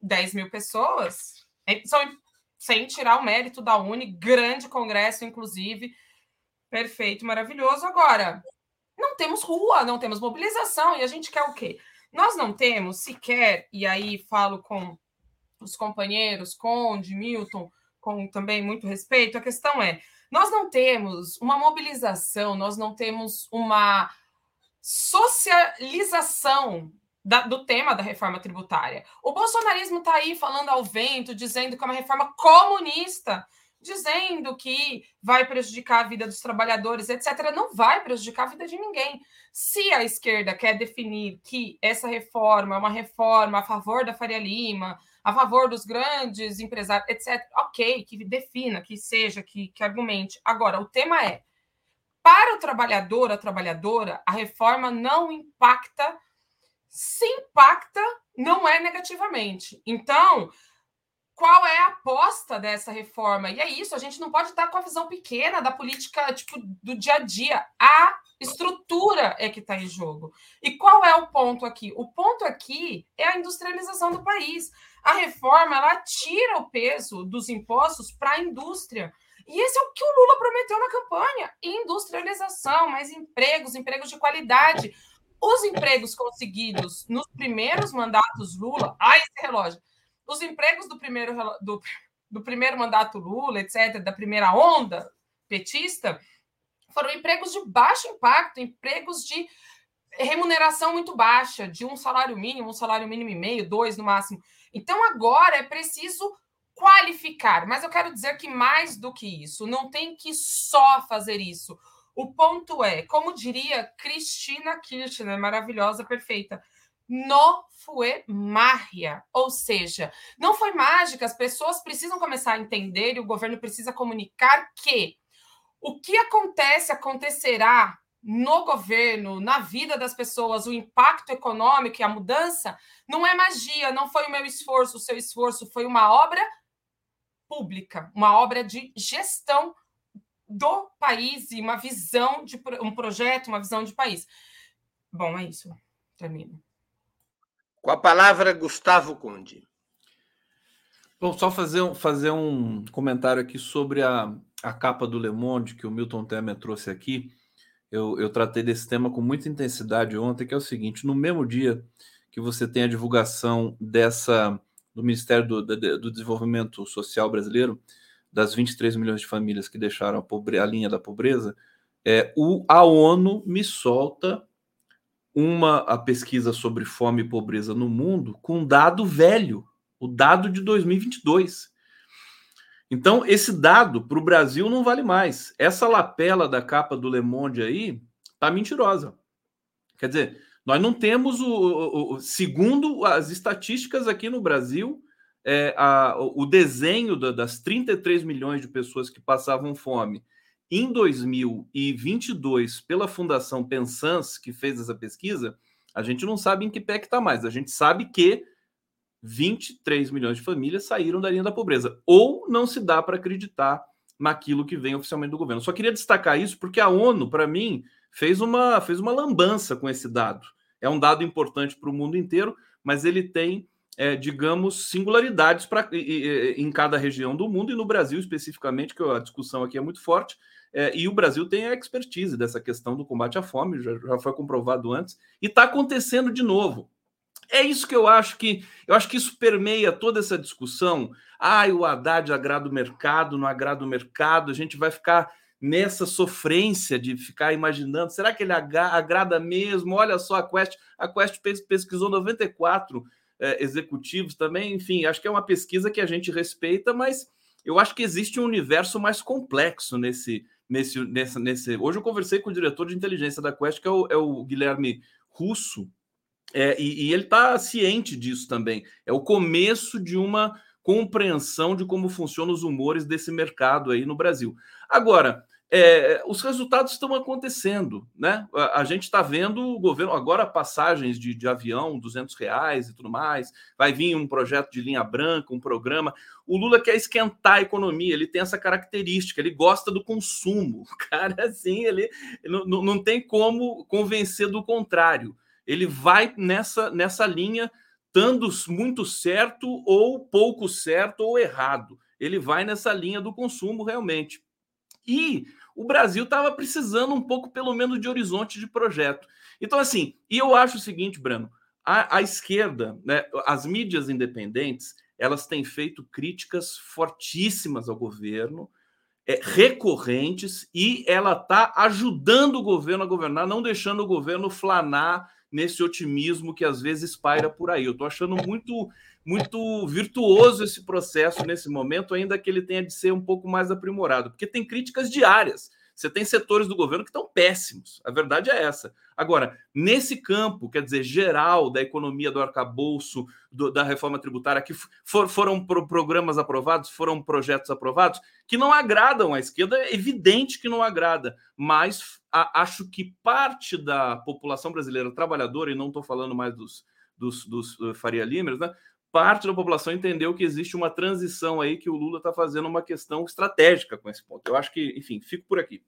10 mil pessoas, é, são, sem tirar o mérito da Uni, grande congresso, inclusive, perfeito, maravilhoso. Agora, não temos rua, não temos mobilização, e a gente quer o quê? Nós não temos sequer, e aí falo com os companheiros, Conde, Milton, com também muito respeito, a questão é: nós não temos uma mobilização, nós não temos uma socialização da, do tema da reforma tributária. O bolsonarismo está aí falando ao vento, dizendo que é uma reforma comunista, dizendo que vai prejudicar a vida dos trabalhadores, etc. Não vai prejudicar a vida de ninguém. Se a esquerda quer definir que essa reforma é uma reforma a favor da Faria Lima, a favor dos grandes empresários, etc., ok, que defina, que seja, que, que argumente. Agora, o tema é: para o trabalhador, a trabalhadora, a reforma não impacta se impacta, não é negativamente. Então, qual é a aposta dessa reforma? E é isso, a gente não pode estar com a visão pequena da política tipo, do dia a dia. A estrutura é que está em jogo. E qual é o ponto aqui? O ponto aqui é a industrialização do país. A reforma ela tira o peso dos impostos para a indústria. E esse é o que o Lula prometeu na campanha: industrialização, mais empregos, empregos de qualidade. Os empregos conseguidos nos primeiros mandatos Lula, ai, esse relógio, os empregos do primeiro, do, do primeiro mandato Lula, etc., da primeira onda petista, foram empregos de baixo impacto, empregos de remuneração muito baixa, de um salário mínimo, um salário mínimo e meio, dois no máximo. Então, agora é preciso qualificar, mas eu quero dizer que mais do que isso, não tem que só fazer isso. O ponto é, como diria Cristina Kirchner, maravilhosa, perfeita, no foi magia, ou seja, não foi mágica, as pessoas precisam começar a entender e o governo precisa comunicar que o que acontece acontecerá no governo, na vida das pessoas, o impacto econômico e a mudança não é magia, não foi o meu esforço, o seu esforço foi uma obra pública, uma obra de gestão do país e uma visão de um projeto, uma visão de país. Bom, é isso. Termino. Com a palavra, Gustavo Conde. Bom, só fazer, um, fazer um comentário aqui sobre a, a capa do Le Monde que o Milton Temer trouxe aqui. Eu, eu tratei desse tema com muita intensidade ontem, que é o seguinte: no mesmo dia que você tem a divulgação dessa do Ministério do, do, do Desenvolvimento Social Brasileiro, das 23 milhões de famílias que deixaram a, pobre, a linha da pobreza, é, o, a ONU me solta uma a pesquisa sobre fome e pobreza no mundo com um dado velho, o dado de 2022. Então, esse dado para o Brasil não vale mais. Essa lapela da capa do Le Monde aí tá mentirosa. Quer dizer, nós não temos o, o, o segundo as estatísticas aqui no Brasil, é, a, o desenho da, das 33 milhões de pessoas que passavam fome em 2022 pela Fundação Pensans, que fez essa pesquisa, a gente não sabe em que pé que está mais. A gente sabe que 23 milhões de famílias saíram da linha da pobreza. Ou não se dá para acreditar naquilo que vem oficialmente do governo. Só queria destacar isso porque a ONU, para mim, fez uma, fez uma lambança com esse dado. É um dado importante para o mundo inteiro, mas ele tem é, digamos, singularidades pra, em cada região do mundo e no Brasil especificamente, que a discussão aqui é muito forte. É, e o Brasil tem a expertise dessa questão do combate à fome, já, já foi comprovado antes, e está acontecendo de novo. É isso que eu acho que eu acho que isso permeia toda essa discussão. Ah, o Haddad agrada o mercado, não agrada o mercado, a gente vai ficar nessa sofrência de ficar imaginando, será que ele agrada mesmo? Olha só a Quest, a Quest pesquisou 94 é, executivos também. Enfim, acho que é uma pesquisa que a gente respeita, mas eu acho que existe um universo mais complexo nesse. Nesse, nessa, nesse... Hoje eu conversei com o diretor de inteligência da Quest, que é o, é o Guilherme Russo, é, e, e ele está ciente disso também. É o começo de uma compreensão de como funcionam os humores desse mercado aí no Brasil. Agora, é, os resultados estão acontecendo, né? A, a gente está vendo o governo agora passagens de, de, avião, 200 reais e tudo mais. Vai vir um projeto de linha branca, um programa. O Lula quer esquentar a economia, ele tem essa característica, ele gosta do consumo. O cara, assim, ele, não, não tem como convencer do contrário. Ele vai nessa, nessa linha, estando muito certo ou pouco certo ou errado. Ele vai nessa linha do consumo realmente. E o Brasil estava precisando um pouco, pelo menos, de horizonte de projeto. Então, assim, e eu acho o seguinte, Breno, a, a esquerda, né, as mídias independentes, elas têm feito críticas fortíssimas ao governo, é, recorrentes, e ela está ajudando o governo a governar, não deixando o governo flanar nesse otimismo que às vezes paira por aí. Eu estou achando muito muito virtuoso esse processo nesse momento, ainda que ele tenha de ser um pouco mais aprimorado, porque tem críticas diárias. Você tem setores do governo que estão péssimos. A verdade é essa. Agora, nesse campo, quer dizer, geral da economia do arcabouço, do, da reforma tributária, que for, foram pro, programas aprovados, foram projetos aprovados, que não agradam à esquerda, é evidente que não agrada, mas a, acho que parte da população brasileira trabalhadora, e não estou falando mais dos, dos, dos uh, Faria Limers, né? Parte da população entendeu que existe uma transição aí que o Lula está fazendo uma questão estratégica com esse ponto. Eu acho que, enfim, fico por aqui.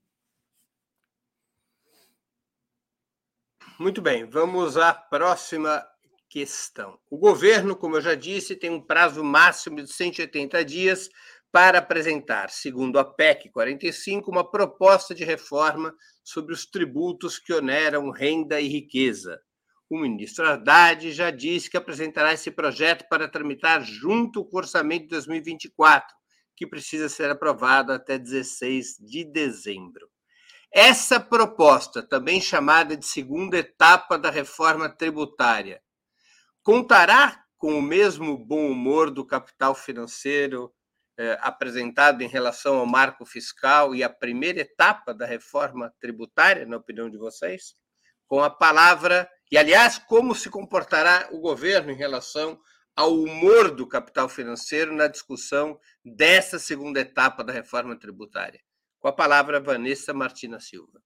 Muito bem, vamos à próxima questão. O governo, como eu já disse, tem um prazo máximo de 180 dias para apresentar, segundo a PEC 45, uma proposta de reforma sobre os tributos que oneram renda e riqueza. O ministro Haddad já disse que apresentará esse projeto para tramitar junto com o orçamento de 2024, que precisa ser aprovado até 16 de dezembro. Essa proposta, também chamada de segunda etapa da reforma tributária, contará com o mesmo bom humor do capital financeiro eh, apresentado em relação ao marco fiscal e a primeira etapa da reforma tributária, na opinião de vocês? Com a palavra e, aliás, como se comportará o governo em relação ao humor do capital financeiro na discussão dessa segunda etapa da reforma tributária. Com a palavra, Vanessa Martina Silva.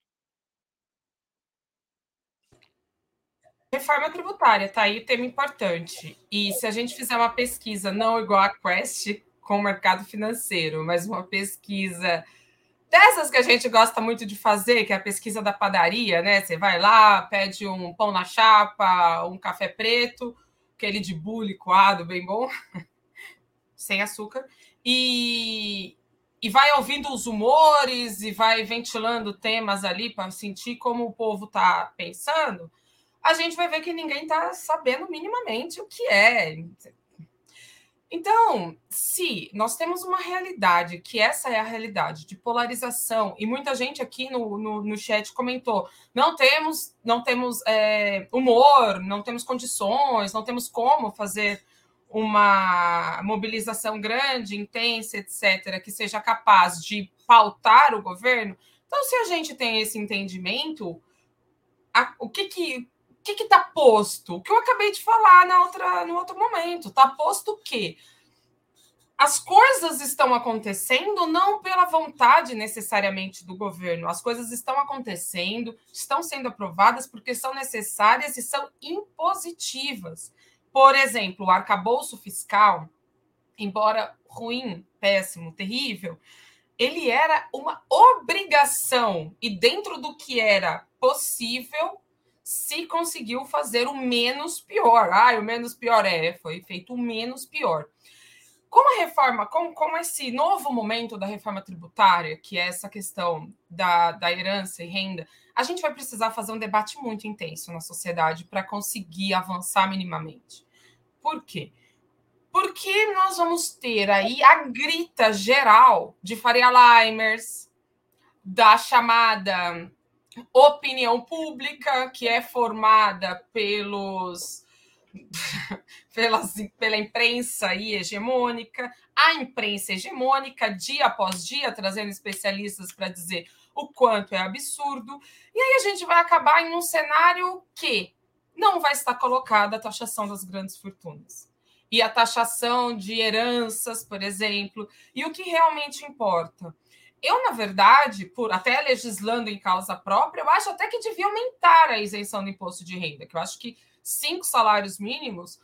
Reforma tributária, tá aí o tema importante. E se a gente fizer uma pesquisa não igual a Quest com o mercado financeiro, mas uma pesquisa dessas que a gente gosta muito de fazer, que é a pesquisa da padaria, né? Você vai lá, pede um pão na chapa, um café preto, aquele de bule coado, bem bom, sem açúcar, e, e vai ouvindo os humores e vai ventilando temas ali para sentir como o povo está pensando, a gente vai ver que ninguém está sabendo minimamente o que é. Então, se nós temos uma realidade, que essa é a realidade de polarização, e muita gente aqui no, no, no chat comentou: não temos, não temos é, humor, não temos condições, não temos como fazer uma mobilização grande, intensa, etc., que seja capaz de pautar o governo. Então, se a gente tem esse entendimento, a, o que, que que que tá posto? O que eu acabei de falar na outra, no outro momento. Tá posto que as coisas estão acontecendo não pela vontade necessariamente do governo. As coisas estão acontecendo, estão sendo aprovadas porque são necessárias e são impositivas. Por exemplo, o arcabouço fiscal, embora ruim, péssimo, terrível, ele era uma obrigação e dentro do que era possível se conseguiu fazer o menos pior. Ah, o menos pior é, foi feito o menos pior. Como a reforma, como, como esse novo momento da reforma tributária, que é essa questão da, da herança e renda, a gente vai precisar fazer um debate muito intenso na sociedade para conseguir avançar minimamente. Por quê? Porque nós vamos ter aí a grita geral de Faria Limers, da chamada opinião pública, que é formada pelos pelas, pela imprensa aí hegemônica, a imprensa hegemônica, dia após dia, trazendo especialistas para dizer o quanto é absurdo. E aí a gente vai acabar em um cenário que não vai estar colocada a taxação das grandes fortunas. E a taxação de heranças, por exemplo. E o que realmente importa? Eu, na verdade, por até legislando em causa própria, eu acho até que devia aumentar a isenção do imposto de renda, que eu acho que cinco salários mínimos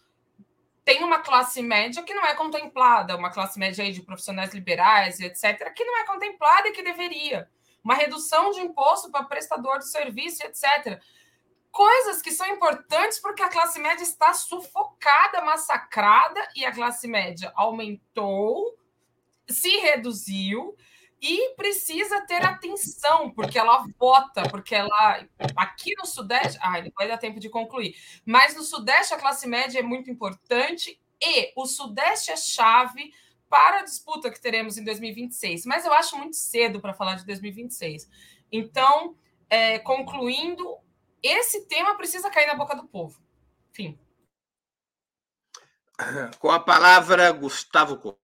tem uma classe média que não é contemplada, uma classe média de profissionais liberais e etc., que não é contemplada e que deveria. Uma redução de imposto para prestador de serviço, etc. Coisas que são importantes porque a classe média está sufocada, massacrada, e a classe média aumentou, se reduziu, e precisa ter atenção, porque ela vota, porque ela. Aqui no Sudeste. Ah, não vai dar tempo de concluir. Mas no Sudeste a classe média é muito importante e o Sudeste é chave para a disputa que teremos em 2026. Mas eu acho muito cedo para falar de 2026. Então, é, concluindo, esse tema precisa cair na boca do povo. Enfim. Com a palavra, Gustavo Couto.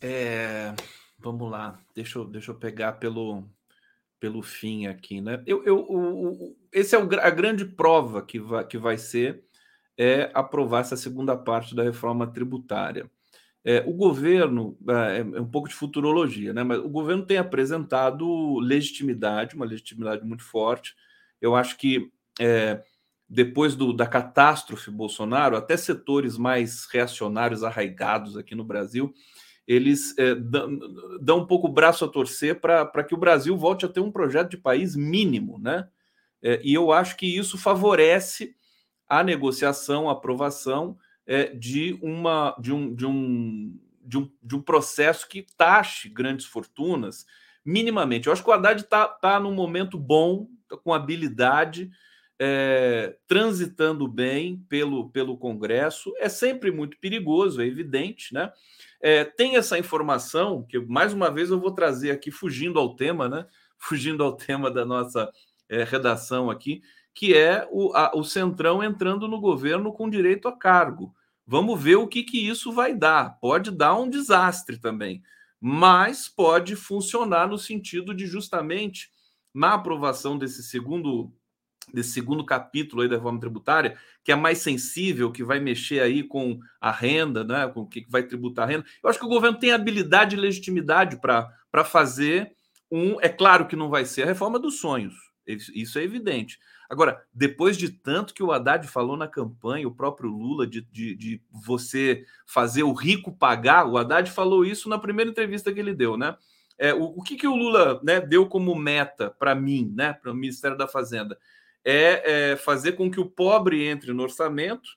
É, vamos lá, deixa eu, deixa eu pegar pelo, pelo fim aqui, né? Eu, eu, o, o, esse é o, a grande prova que vai, que vai ser é aprovar essa segunda parte da reforma tributária. É, o governo, é, é um pouco de futurologia, né? mas o governo tem apresentado legitimidade, uma legitimidade muito forte. Eu acho que é, depois do, da catástrofe Bolsonaro, até setores mais reacionários, arraigados aqui no Brasil, eles é, dão, um pouco o braço a torcer para que o Brasil volte a ter um projeto de país mínimo, né? É, e eu acho que isso favorece a negociação, a aprovação é, de, uma, de, um, de, um, de, um, de um processo que taxe grandes fortunas minimamente. Eu acho que o Haddad está tá num momento bom, tá com habilidade, é, transitando bem pelo, pelo Congresso. É sempre muito perigoso, é evidente, né? É, tem essa informação que, mais uma vez, eu vou trazer aqui, fugindo ao tema, né? Fugindo ao tema da nossa é, redação aqui, que é o, a, o Centrão entrando no governo com direito a cargo. Vamos ver o que, que isso vai dar. Pode dar um desastre também, mas pode funcionar no sentido de justamente na aprovação desse segundo desse segundo capítulo aí da reforma tributária, que é mais sensível, que vai mexer aí com a renda, né, com o que vai tributar a renda. Eu acho que o governo tem habilidade e legitimidade para fazer um. É claro que não vai ser a reforma dos sonhos, isso é evidente. Agora, depois de tanto que o Haddad falou na campanha, o próprio Lula, de, de, de, você fazer o rico pagar, o Haddad falou isso na primeira entrevista que ele deu, né? É, o, o que, que o Lula né, deu como meta para mim, né, para o Ministério da Fazenda? É, é, fazer com que o pobre entre no orçamento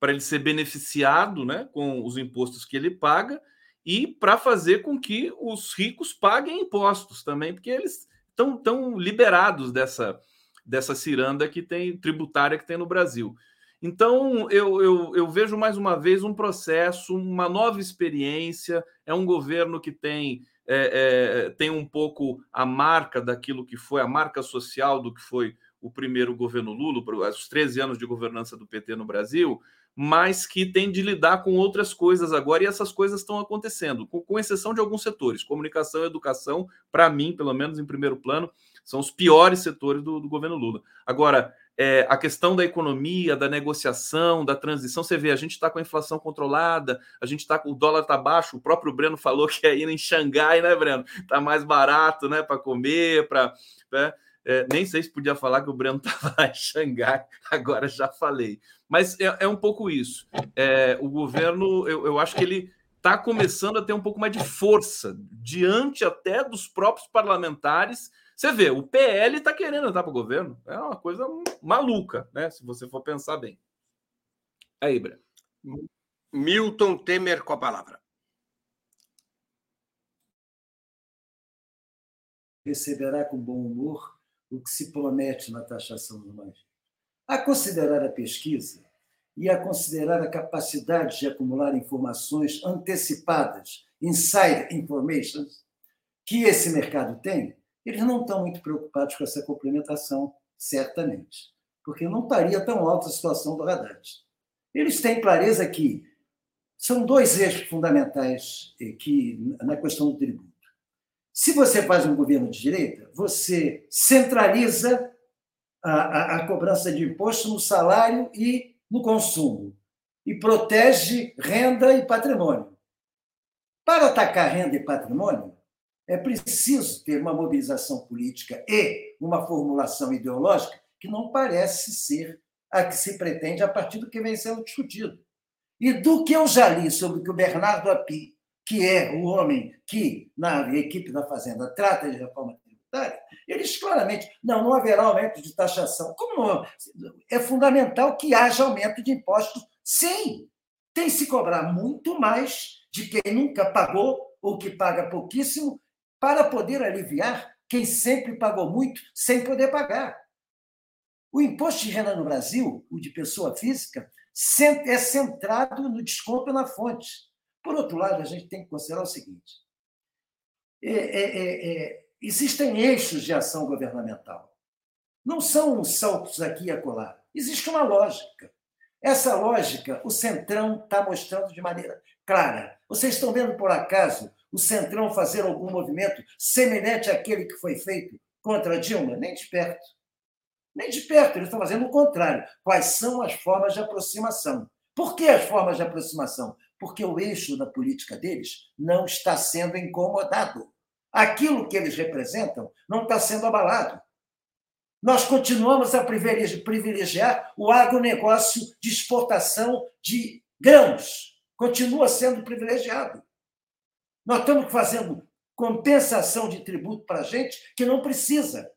para ele ser beneficiado né, com os impostos que ele paga e para fazer com que os ricos paguem impostos também, porque eles estão tão liberados dessa dessa ciranda que tem tributária que tem no Brasil. Então, eu, eu, eu, vejo mais uma vez um processo, uma nova experiência. É um governo que tem, é, é, tem um pouco a marca daquilo que foi, a marca social do que foi o primeiro governo Lula, os 13 anos de governança do PT no Brasil, mas que tem de lidar com outras coisas agora, e essas coisas estão acontecendo, com, com exceção de alguns setores. Comunicação e educação, para mim, pelo menos em primeiro plano, são os piores setores do, do governo Lula. Agora, é, a questão da economia, da negociação, da transição, você vê, a gente está com a inflação controlada, a gente está com o dólar está baixo, o próprio Breno falou que aí em Xangai, né, Breno? Está mais barato, né, para comer, para. Né? É, nem sei se podia falar que o Breno estava lá em Xangai, agora já falei. Mas é, é um pouco isso. É, o governo, eu, eu acho que ele está começando a ter um pouco mais de força diante até dos próprios parlamentares você vê, o PL está querendo entrar para o governo. É uma coisa maluca, né? Se você for pensar bem. Aí, Breno. Milton Temer com a palavra. Receberá com bom humor o que se promete na taxação do mais. A considerar a pesquisa e a considerar a capacidade de acumular informações antecipadas, inside information, que esse mercado tem, eles não estão muito preocupados com essa complementação, certamente, porque não estaria tão alta a situação do Haddad. Eles têm clareza que são dois eixos fundamentais que na questão do tributo. Se você faz um governo de direita, você centraliza a, a, a cobrança de imposto no salário e no consumo e protege renda e patrimônio. Para atacar renda e patrimônio, é preciso ter uma mobilização política e uma formulação ideológica que não parece ser a que se pretende a partir do que vem sendo discutido. E do que eu já li sobre o que o Bernardo Api, que é o homem que, na equipe da Fazenda, trata de reforma tributária, ele diz claramente: não, não haverá aumento de taxação. Como não? É fundamental que haja aumento de impostos. Sim, tem se cobrar muito mais de quem nunca pagou ou que paga pouquíssimo para poder aliviar quem sempre pagou muito sem poder pagar. O imposto de renda no Brasil, o de pessoa física, é centrado no desconto na fonte. Por outro lado, a gente tem que considerar o seguinte: é, é, é, é existem eixos de ação governamental. Não são uns saltos aqui e acolá. Existe uma lógica. Essa lógica, o Centrão está mostrando de maneira clara. Vocês estão vendo, por acaso, o Centrão fazer algum movimento semelhante àquele que foi feito contra Dilma? Nem de perto. Nem de perto, eles estão fazendo o contrário. Quais são as formas de aproximação? Por que as formas de aproximação? Porque o eixo da política deles não está sendo incomodado. Aquilo que eles representam não está sendo abalado. Nós continuamos a privilegiar o agronegócio de exportação de grãos. Continua sendo privilegiado. Nós estamos fazendo compensação de tributo para gente que não precisa.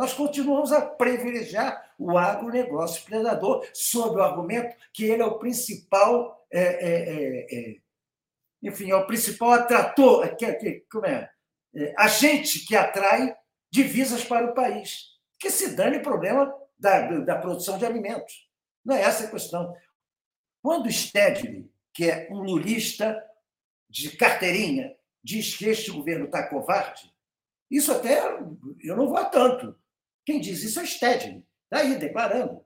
Nós continuamos a privilegiar o agronegócio predador, sob o argumento que ele é o principal, é, é, é, é enfim, é o principal atrator, é, que, que, como é? é, agente que atrai divisas para o país. Que se dane o problema da, da produção de alimentos. Não é essa a questão. Quando Stedley, que é um lulista de carteirinha, diz que este governo está covarde, isso até eu não vou tanto. Quem diz isso é Stedley, está aí declarando.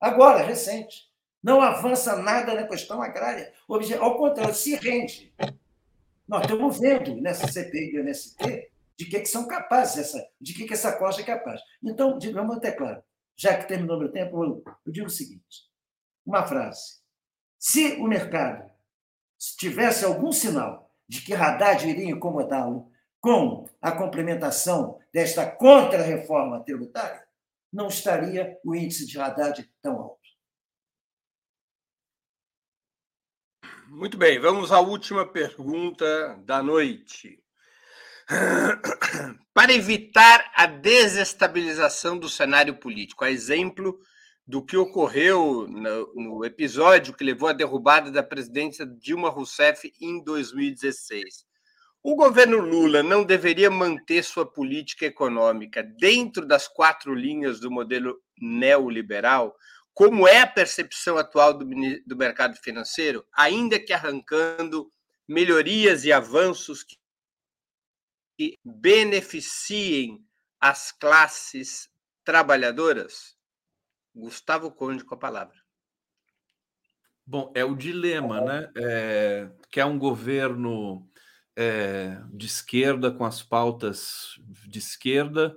Agora, recente. Não avança nada na questão agrária. Ao contrário, se rende. Nós estamos vendo nessa CPI do MST de que, que são capazes, essa, de que, que essa costa é capaz. Então, digamos até claro, já que terminou meu tempo, eu, eu digo o seguinte: uma frase. Se o mercado tivesse algum sinal de que Haddad iria incomodá-lo com a complementação desta contra-reforma tributária, não estaria o índice de Haddad tão alto. Muito bem, vamos à última pergunta da noite. Para evitar a desestabilização do cenário político, a exemplo do que ocorreu no, episódio que levou à derrubada da presidência Dilma Rousseff em 2016. O governo Lula não deveria manter sua política econômica dentro das quatro linhas do modelo neoliberal, como é a percepção atual do, do mercado financeiro, ainda que arrancando melhorias e avanços que, que beneficiem as classes trabalhadoras? Gustavo Conde com a palavra. Bom, é o dilema, né? É, que é um governo é, de esquerda com as pautas de esquerda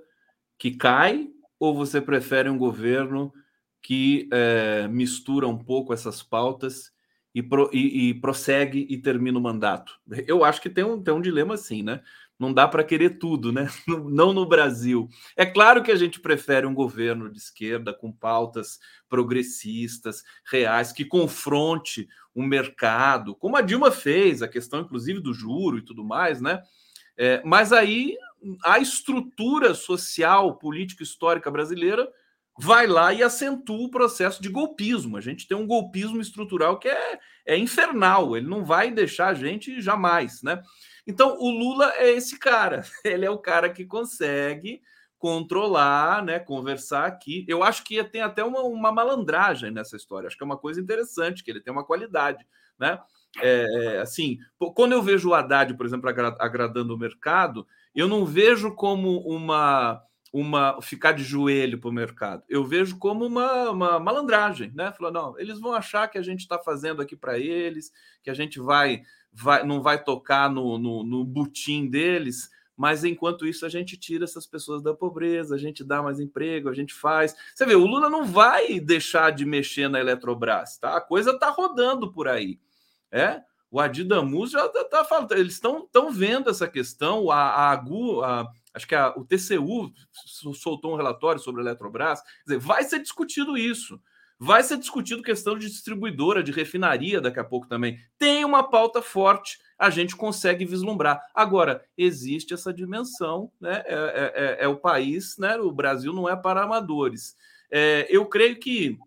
que cai, ou você prefere um governo que é, mistura um pouco essas pautas e, pro, e, e, prossegue e termina o mandato. Eu acho que tem um, tem um dilema assim, né? Não dá para querer tudo, né? Não no Brasil. É claro que a gente prefere um governo de esquerda com pautas progressistas, reais, que confronte o mercado, como a Dilma fez, a questão inclusive do juro e tudo mais, né? É, mas aí a estrutura social, política, histórica brasileira vai lá e acentua o processo de golpismo. A gente tem um golpismo estrutural que é, é infernal, ele não vai deixar a gente jamais, né? Então, o Lula é esse cara, ele é o cara que consegue controlar, né, conversar aqui. Eu acho que tem até uma, uma malandragem nessa história, acho que é uma coisa interessante, que ele tem uma qualidade, né? É, é assim, quando eu vejo o Haddad, por exemplo, agradando o mercado, eu não vejo como uma uma ficar de joelho para o mercado. Eu vejo como uma, uma malandragem, né? Falando, não, eles vão achar que a gente está fazendo aqui para eles, que a gente vai, vai não vai tocar no, no, no butim deles, mas enquanto isso a gente tira essas pessoas da pobreza, a gente dá mais emprego, a gente faz. Você vê, o Lula não vai deixar de mexer na Eletrobras, tá? A coisa tá rodando por aí, é? O Adidamus já tá, tá falando, eles estão vendo essa questão, a, a AGU, a, acho que a, o TCU soltou um relatório sobre a Eletrobras. Dizer, vai ser discutido isso. Vai ser discutido questão de distribuidora, de refinaria daqui a pouco também. Tem uma pauta forte, a gente consegue vislumbrar. Agora, existe essa dimensão, né? É, é, é, é o país, né? O Brasil não é para amadores. É, eu creio que,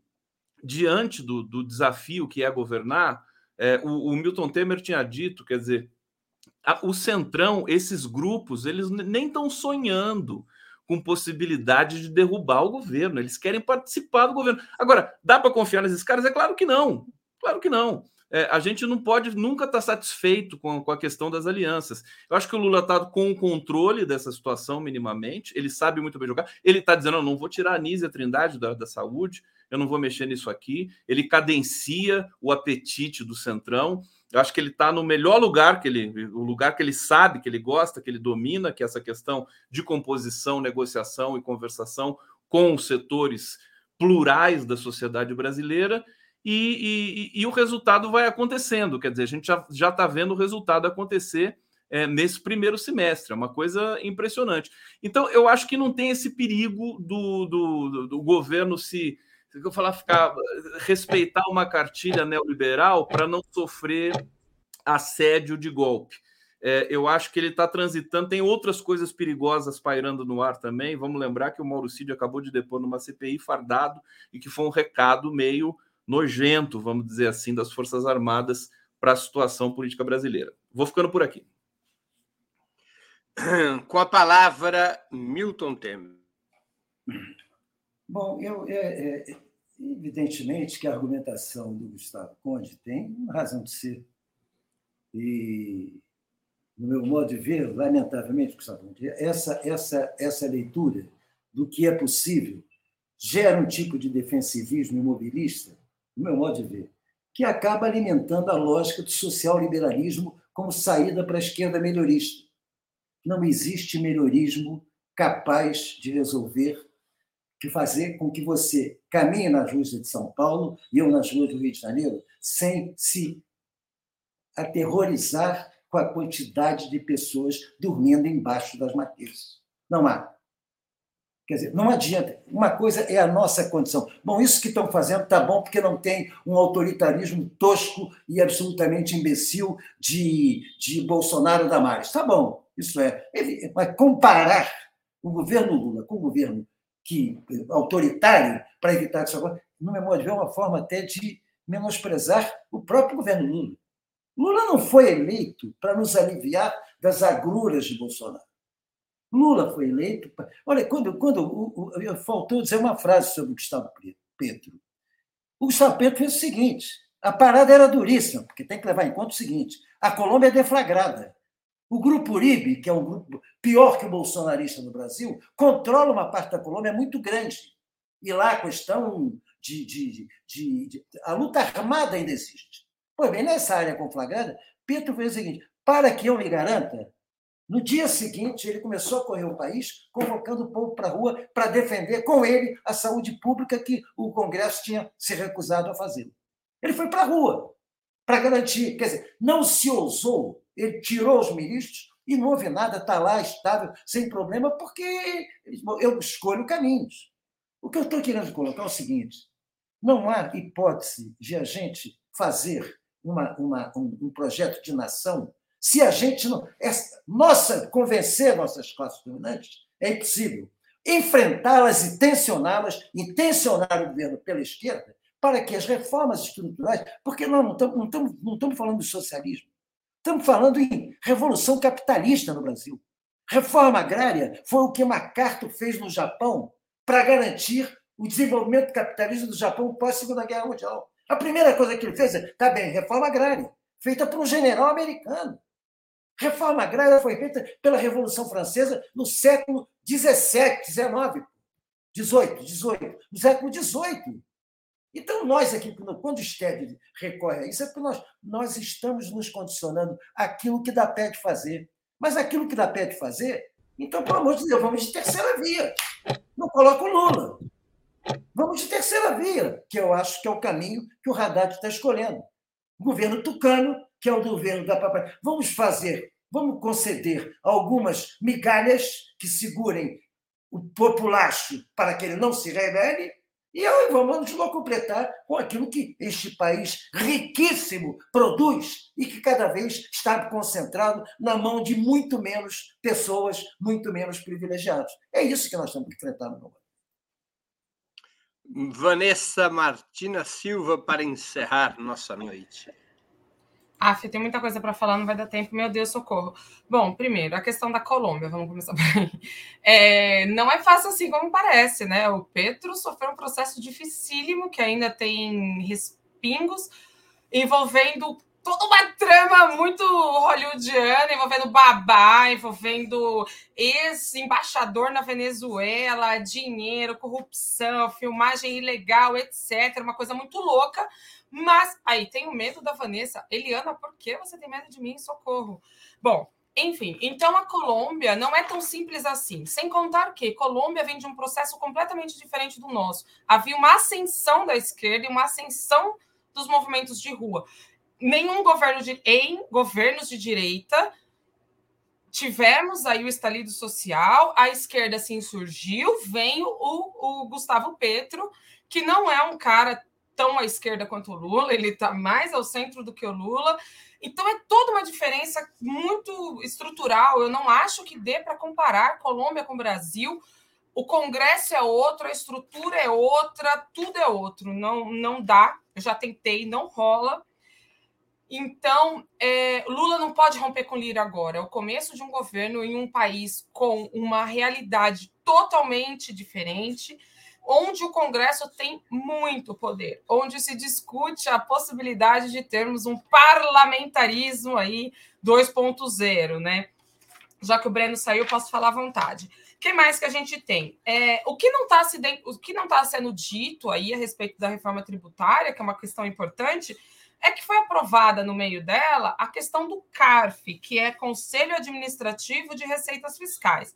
diante do, do desafio que é governar, é, o, o Milton Temer tinha dito, quer dizer, o Centrão, esses grupos, eles nem estão sonhando com possibilidade de derrubar o governo. Eles querem participar do governo. Agora, dá para confiar nesses caras? É claro que não. Claro que não. é, a gente não pode nunca estar tá satisfeito com, com a questão das alianças. Eu acho que o Lula está com o controle dessa situação minimamente, ele sabe muito bem jogar. Ele está dizendo: não, não vou tirar a Anísia Trindade da, da saúde, eu não vou mexer nisso aqui. Ele cadencia o apetite do Centrão. Eu acho que ele está no melhor lugar que ele, o lugar que ele sabe, que ele gosta, que ele domina, que é essa questão de composição, negociação e conversação com os setores plurais da sociedade brasileira e, e, e, o resultado vai acontecendo. Quer dizer, a gente já está vendo o resultado acontecer é, nesse primeiro semestre. É uma coisa impressionante. Então, eu acho que não tem esse perigo do, do, do governo se. Se eu falar, ficar, respeitar uma cartilha neoliberal para não sofrer assédio de golpe. É, eu acho que ele está transitando. Tem outras coisas perigosas pairando no ar também. Vamos lembrar que o Mauro Cid acabou de depor numa CPI fardado e que foi um recado meio nojento, vamos dizer assim, das Forças Armadas para a situação política brasileira. Vou ficando por aqui. Com a palavra, Milton Temer. Bom, eu, é, é, evidentemente que a argumentação do Gustavo Conde tem razão de ser. E, no meu modo de ver, lamentavelmente, Gustavo Conde, essa, essa, essa leitura do que é possível gera um tipo de defensivismo imobilista no meu modo de ver, que acaba alimentando a lógica do social-liberalismo como saída para a esquerda melhorista. Não existe melhorismo capaz de resolver, fazer com que você caminhe nas ruas de São Paulo e eu nas ruas do Rio de Janeiro sem se aterrorizar com a quantidade de pessoas dormindo embaixo das matrizes. Não há. Quer dizer, não adianta. Uma coisa é a nossa condição. Bom, isso que estão fazendo está bom porque não tem um autoritarismo tosco e absolutamente imbecil de, de Bolsonaro da Damares. Está bom, isso é. Mas comparar o governo Lula com o governo que, autoritário para evitar isso agora, no meu modo de ver, é uma forma até de menosprezar o próprio governo Lula. Lula não foi eleito para nos aliviar das agruras de Bolsonaro. Lula foi eleito. Olha, quando, quando faltou dizer uma frase sobre o Gustavo Petro. O Gustavo Petro fez o seguinte: a parada era duríssima, porque tem que levar em conta o seguinte: a Colômbia é deflagrada. O Grupo Uribe, que é um grupo pior que o bolsonarista no Brasil, controla uma parte da Colômbia muito grande. E lá a questão de, de, de, de a luta armada ainda existe. Pois bem, nessa área conflagrada, Petro fez o seguinte: para que eu me garanta, no dia seguinte, ele começou a correr o país, convocando o povo para a rua para defender com ele a saúde pública que o Congresso tinha se recusado a fazer. Ele foi para a rua para garantir, quer dizer, não se ousou, ele tirou os ministros e não houve nada, está lá estável, sem problema, porque eu escolho caminhos. O que eu estou querendo colocar é o seguinte: não há hipótese de a gente fazer uma, uma, um, um projeto de nação se a gente não. Essa, nossa, convencer nossas classes dominantes é impossível. Enfrentá-las e tensioná-las, e tensionar o governo pela esquerda, para que as reformas estruturais. Porque nós não estamos, não não estamos falando de socialismo, estamos falando em revolução capitalista no Brasil. Reforma agrária foi o que MacArthur fez no Japão para garantir o desenvolvimento capitalista do Japão pós-Segunda Guerra Mundial. A primeira coisa que ele fez é, tá bem, reforma agrária, feita por um general americano. Reforma agrária foi feita pela Revolução Francesa no século XVII, XIX, XVIII, XVIII, no século XVIII. Então, nós aqui, quando o STED recorre a isso, é porque nós, nós estamos nos condicionando aquilo que dá pé de fazer. Mas aquilo que dá pé de fazer, então, pelo amor de Deus, vamos de terceira via. Não coloca o Lula. Vamos de terceira via, que eu acho que é o caminho que o Haddad está escolhendo. O governo tucano que é o governo da papai. Vamos fazer, vamos conceder algumas migalhas que segurem o populacho para que ele não se rebele, e vamos nos completar com aquilo que este país riquíssimo produz e que cada vez está concentrado na mão de muito menos pessoas, muito menos privilegiados. É isso que nós estamos enfrentando no Vanessa Martina Silva para encerrar nossa noite. Ah, tem muita coisa para falar, não vai dar tempo. Meu Deus, socorro. Bom, primeiro, a questão da Colômbia, vamos começar por aí. É, não é fácil assim como parece, né? O Petro sofreu um processo dificílimo que ainda tem respingos. envolvendo toda uma trama muito hollywoodiana, envolvendo babá, envolvendo ex-embaixador na Venezuela, dinheiro, corrupção, filmagem ilegal, etc. Uma coisa muito louca. Mas aí tenho medo da Vanessa. Eliana, por que você tem medo de mim? Socorro. Bom, enfim, então a Colômbia não é tão simples assim. Sem contar que Colômbia vem de um processo completamente diferente do nosso. Havia uma ascensão da esquerda e uma ascensão dos movimentos de rua. Nenhum governo de em governos de direita tivemos aí o estalido social, a esquerda se insurgiu, vem o, o Gustavo Petro, que não é um cara tão à esquerda quanto o Lula, ele está mais ao centro do que o Lula, então é toda uma diferença muito estrutural. Eu não acho que dê para comparar Colômbia com Brasil. O Congresso é outro, a estrutura é outra, tudo é outro. Não, não dá. Eu já tentei, não rola. Então, é, Lula não pode romper com Lira agora. É o começo de um governo em um país com uma realidade totalmente diferente onde o Congresso tem muito poder, onde se discute a possibilidade de termos um parlamentarismo aí 2.0, né? Já que o Breno saiu, posso falar à vontade. O que mais que a gente tem? É, o que não está não tá sendo dito aí a respeito da reforma tributária, que é uma questão importante, é que foi aprovada no meio dela a questão do CARF, que é Conselho Administrativo de Receitas Fiscais.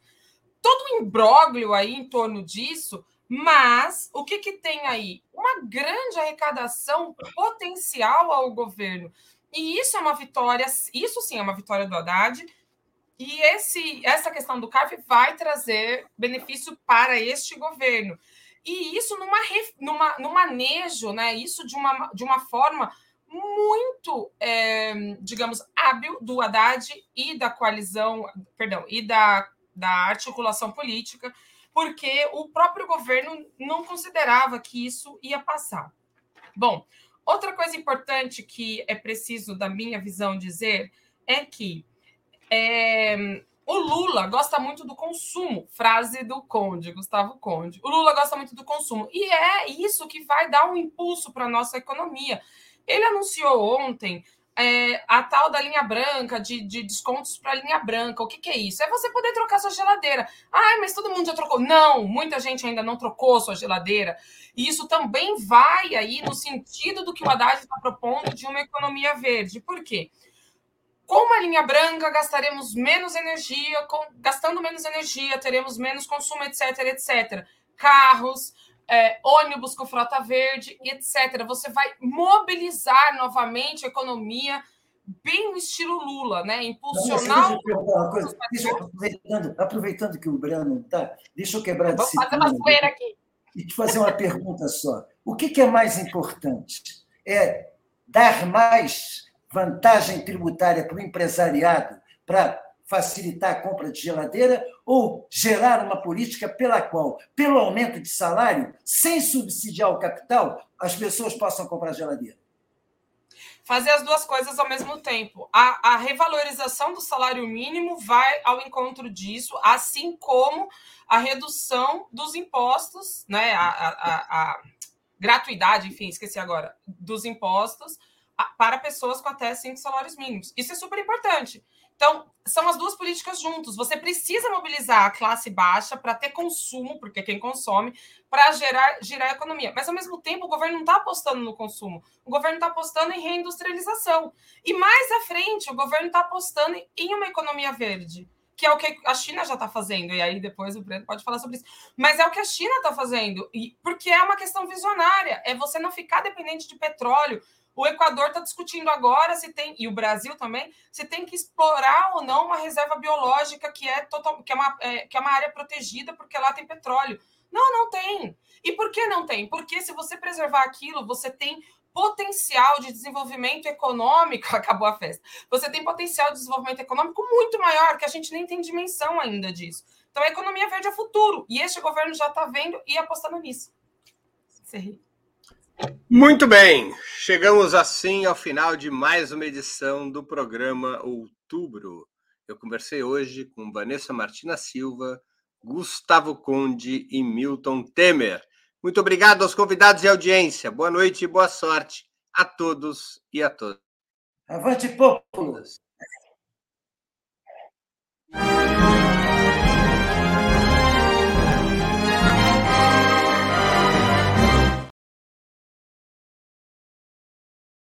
Todo o imbróglio aí em torno disso mas o que, que tem aí? Uma grande arrecadação potencial ao governo. E isso é uma vitória, isso sim é uma vitória do Haddad. E esse, essa questão do CARF vai trazer benefício para este governo. E isso numa, numa, no manejo, né? Isso de uma, de uma forma muito, é, digamos, hábil do Haddad e da coalizão, perdão, e da, da articulação política porque o próprio governo não considerava que isso ia passar. Bom, outra coisa importante que é preciso, da minha visão, dizer é que é, o Lula gosta muito do consumo, frase do Conde, Gustavo Conde. O Lula gosta muito do consumo, e é isso que vai dar um impulso para a nossa economia. Ele anunciou ontem é, a tal da linha branca, de, de descontos para a linha branca. O que, que, é isso? É você poder trocar sua geladeira. Ai, mas todo mundo já trocou. Não, muita gente ainda não trocou sua geladeira. E isso também vai aí no sentido do que o Haddad está propondo de uma economia verde. Por quê? Com uma linha branca, gastaremos menos energia, com, gastando menos energia, teremos menos consumo, etc, etc. Carros, é, ônibus com frota verde, etc. Você vai mobilizar novamente a economia bem no estilo Lula, né? Impulsionar. Não, deixa eu uma coisa. Deixa, aproveitando, aproveitando que o Breno está, deixa eu quebrar de Vamos fazer uma zoeira aqui. E te fazer uma pergunta só. O que, que é mais importante? É dar mais vantagem tributária para o empresariado para facilitar a compra de geladeira ou gerar uma política pela qual, pelo aumento de salário, sem subsidiar o capital, as pessoas possam comprar geladeira? Fazer as duas coisas ao mesmo tempo. A, a revalorização do salário mínimo vai ao encontro disso, assim como a redução dos impostos, né? a, a, a gratuidade, enfim, esqueci agora, dos impostos para pessoas com até cinco salários mínimos. Isso é super importante. Então, são as duas políticas juntos. Você precisa mobilizar a classe baixa para ter consumo, porque é quem consome, para gerar, girar a economia. Mas, ao mesmo tempo, o governo não está apostando no consumo. O governo está apostando em reindustrialização. E mais à frente, o governo está apostando em uma economia verde, que é o que a China já está fazendo. E aí depois o Breno pode falar sobre isso. Mas é o que a China está fazendo. E, porque é uma questão visionária. É você não ficar dependente de petróleo, o Equador está discutindo agora se tem, e o Brasil também, se tem que explorar ou não uma reserva biológica que é, total, que é, uma, é, que é uma área protegida porque lá tem petróleo. Não, não tem. E por que não tem? Porque se você preservar aquilo, você tem potencial de desenvolvimento econômico, acabou a festa. Você tem potencial de desenvolvimento econômico muito maior, que a gente nem tem dimensão ainda disso. Então, a economia verde é futuro. E este governo já está vendo e apostando nisso. Você ri. Muito bem, chegamos assim ao final de mais uma edição do programa Outubro. Eu conversei hoje com Vanessa Martina Silva, Gustavo Conde e Milton Temer. Muito obrigado aos convidados e audiência. Boa noite e boa sorte. a todos e a todas. Avante, popolo!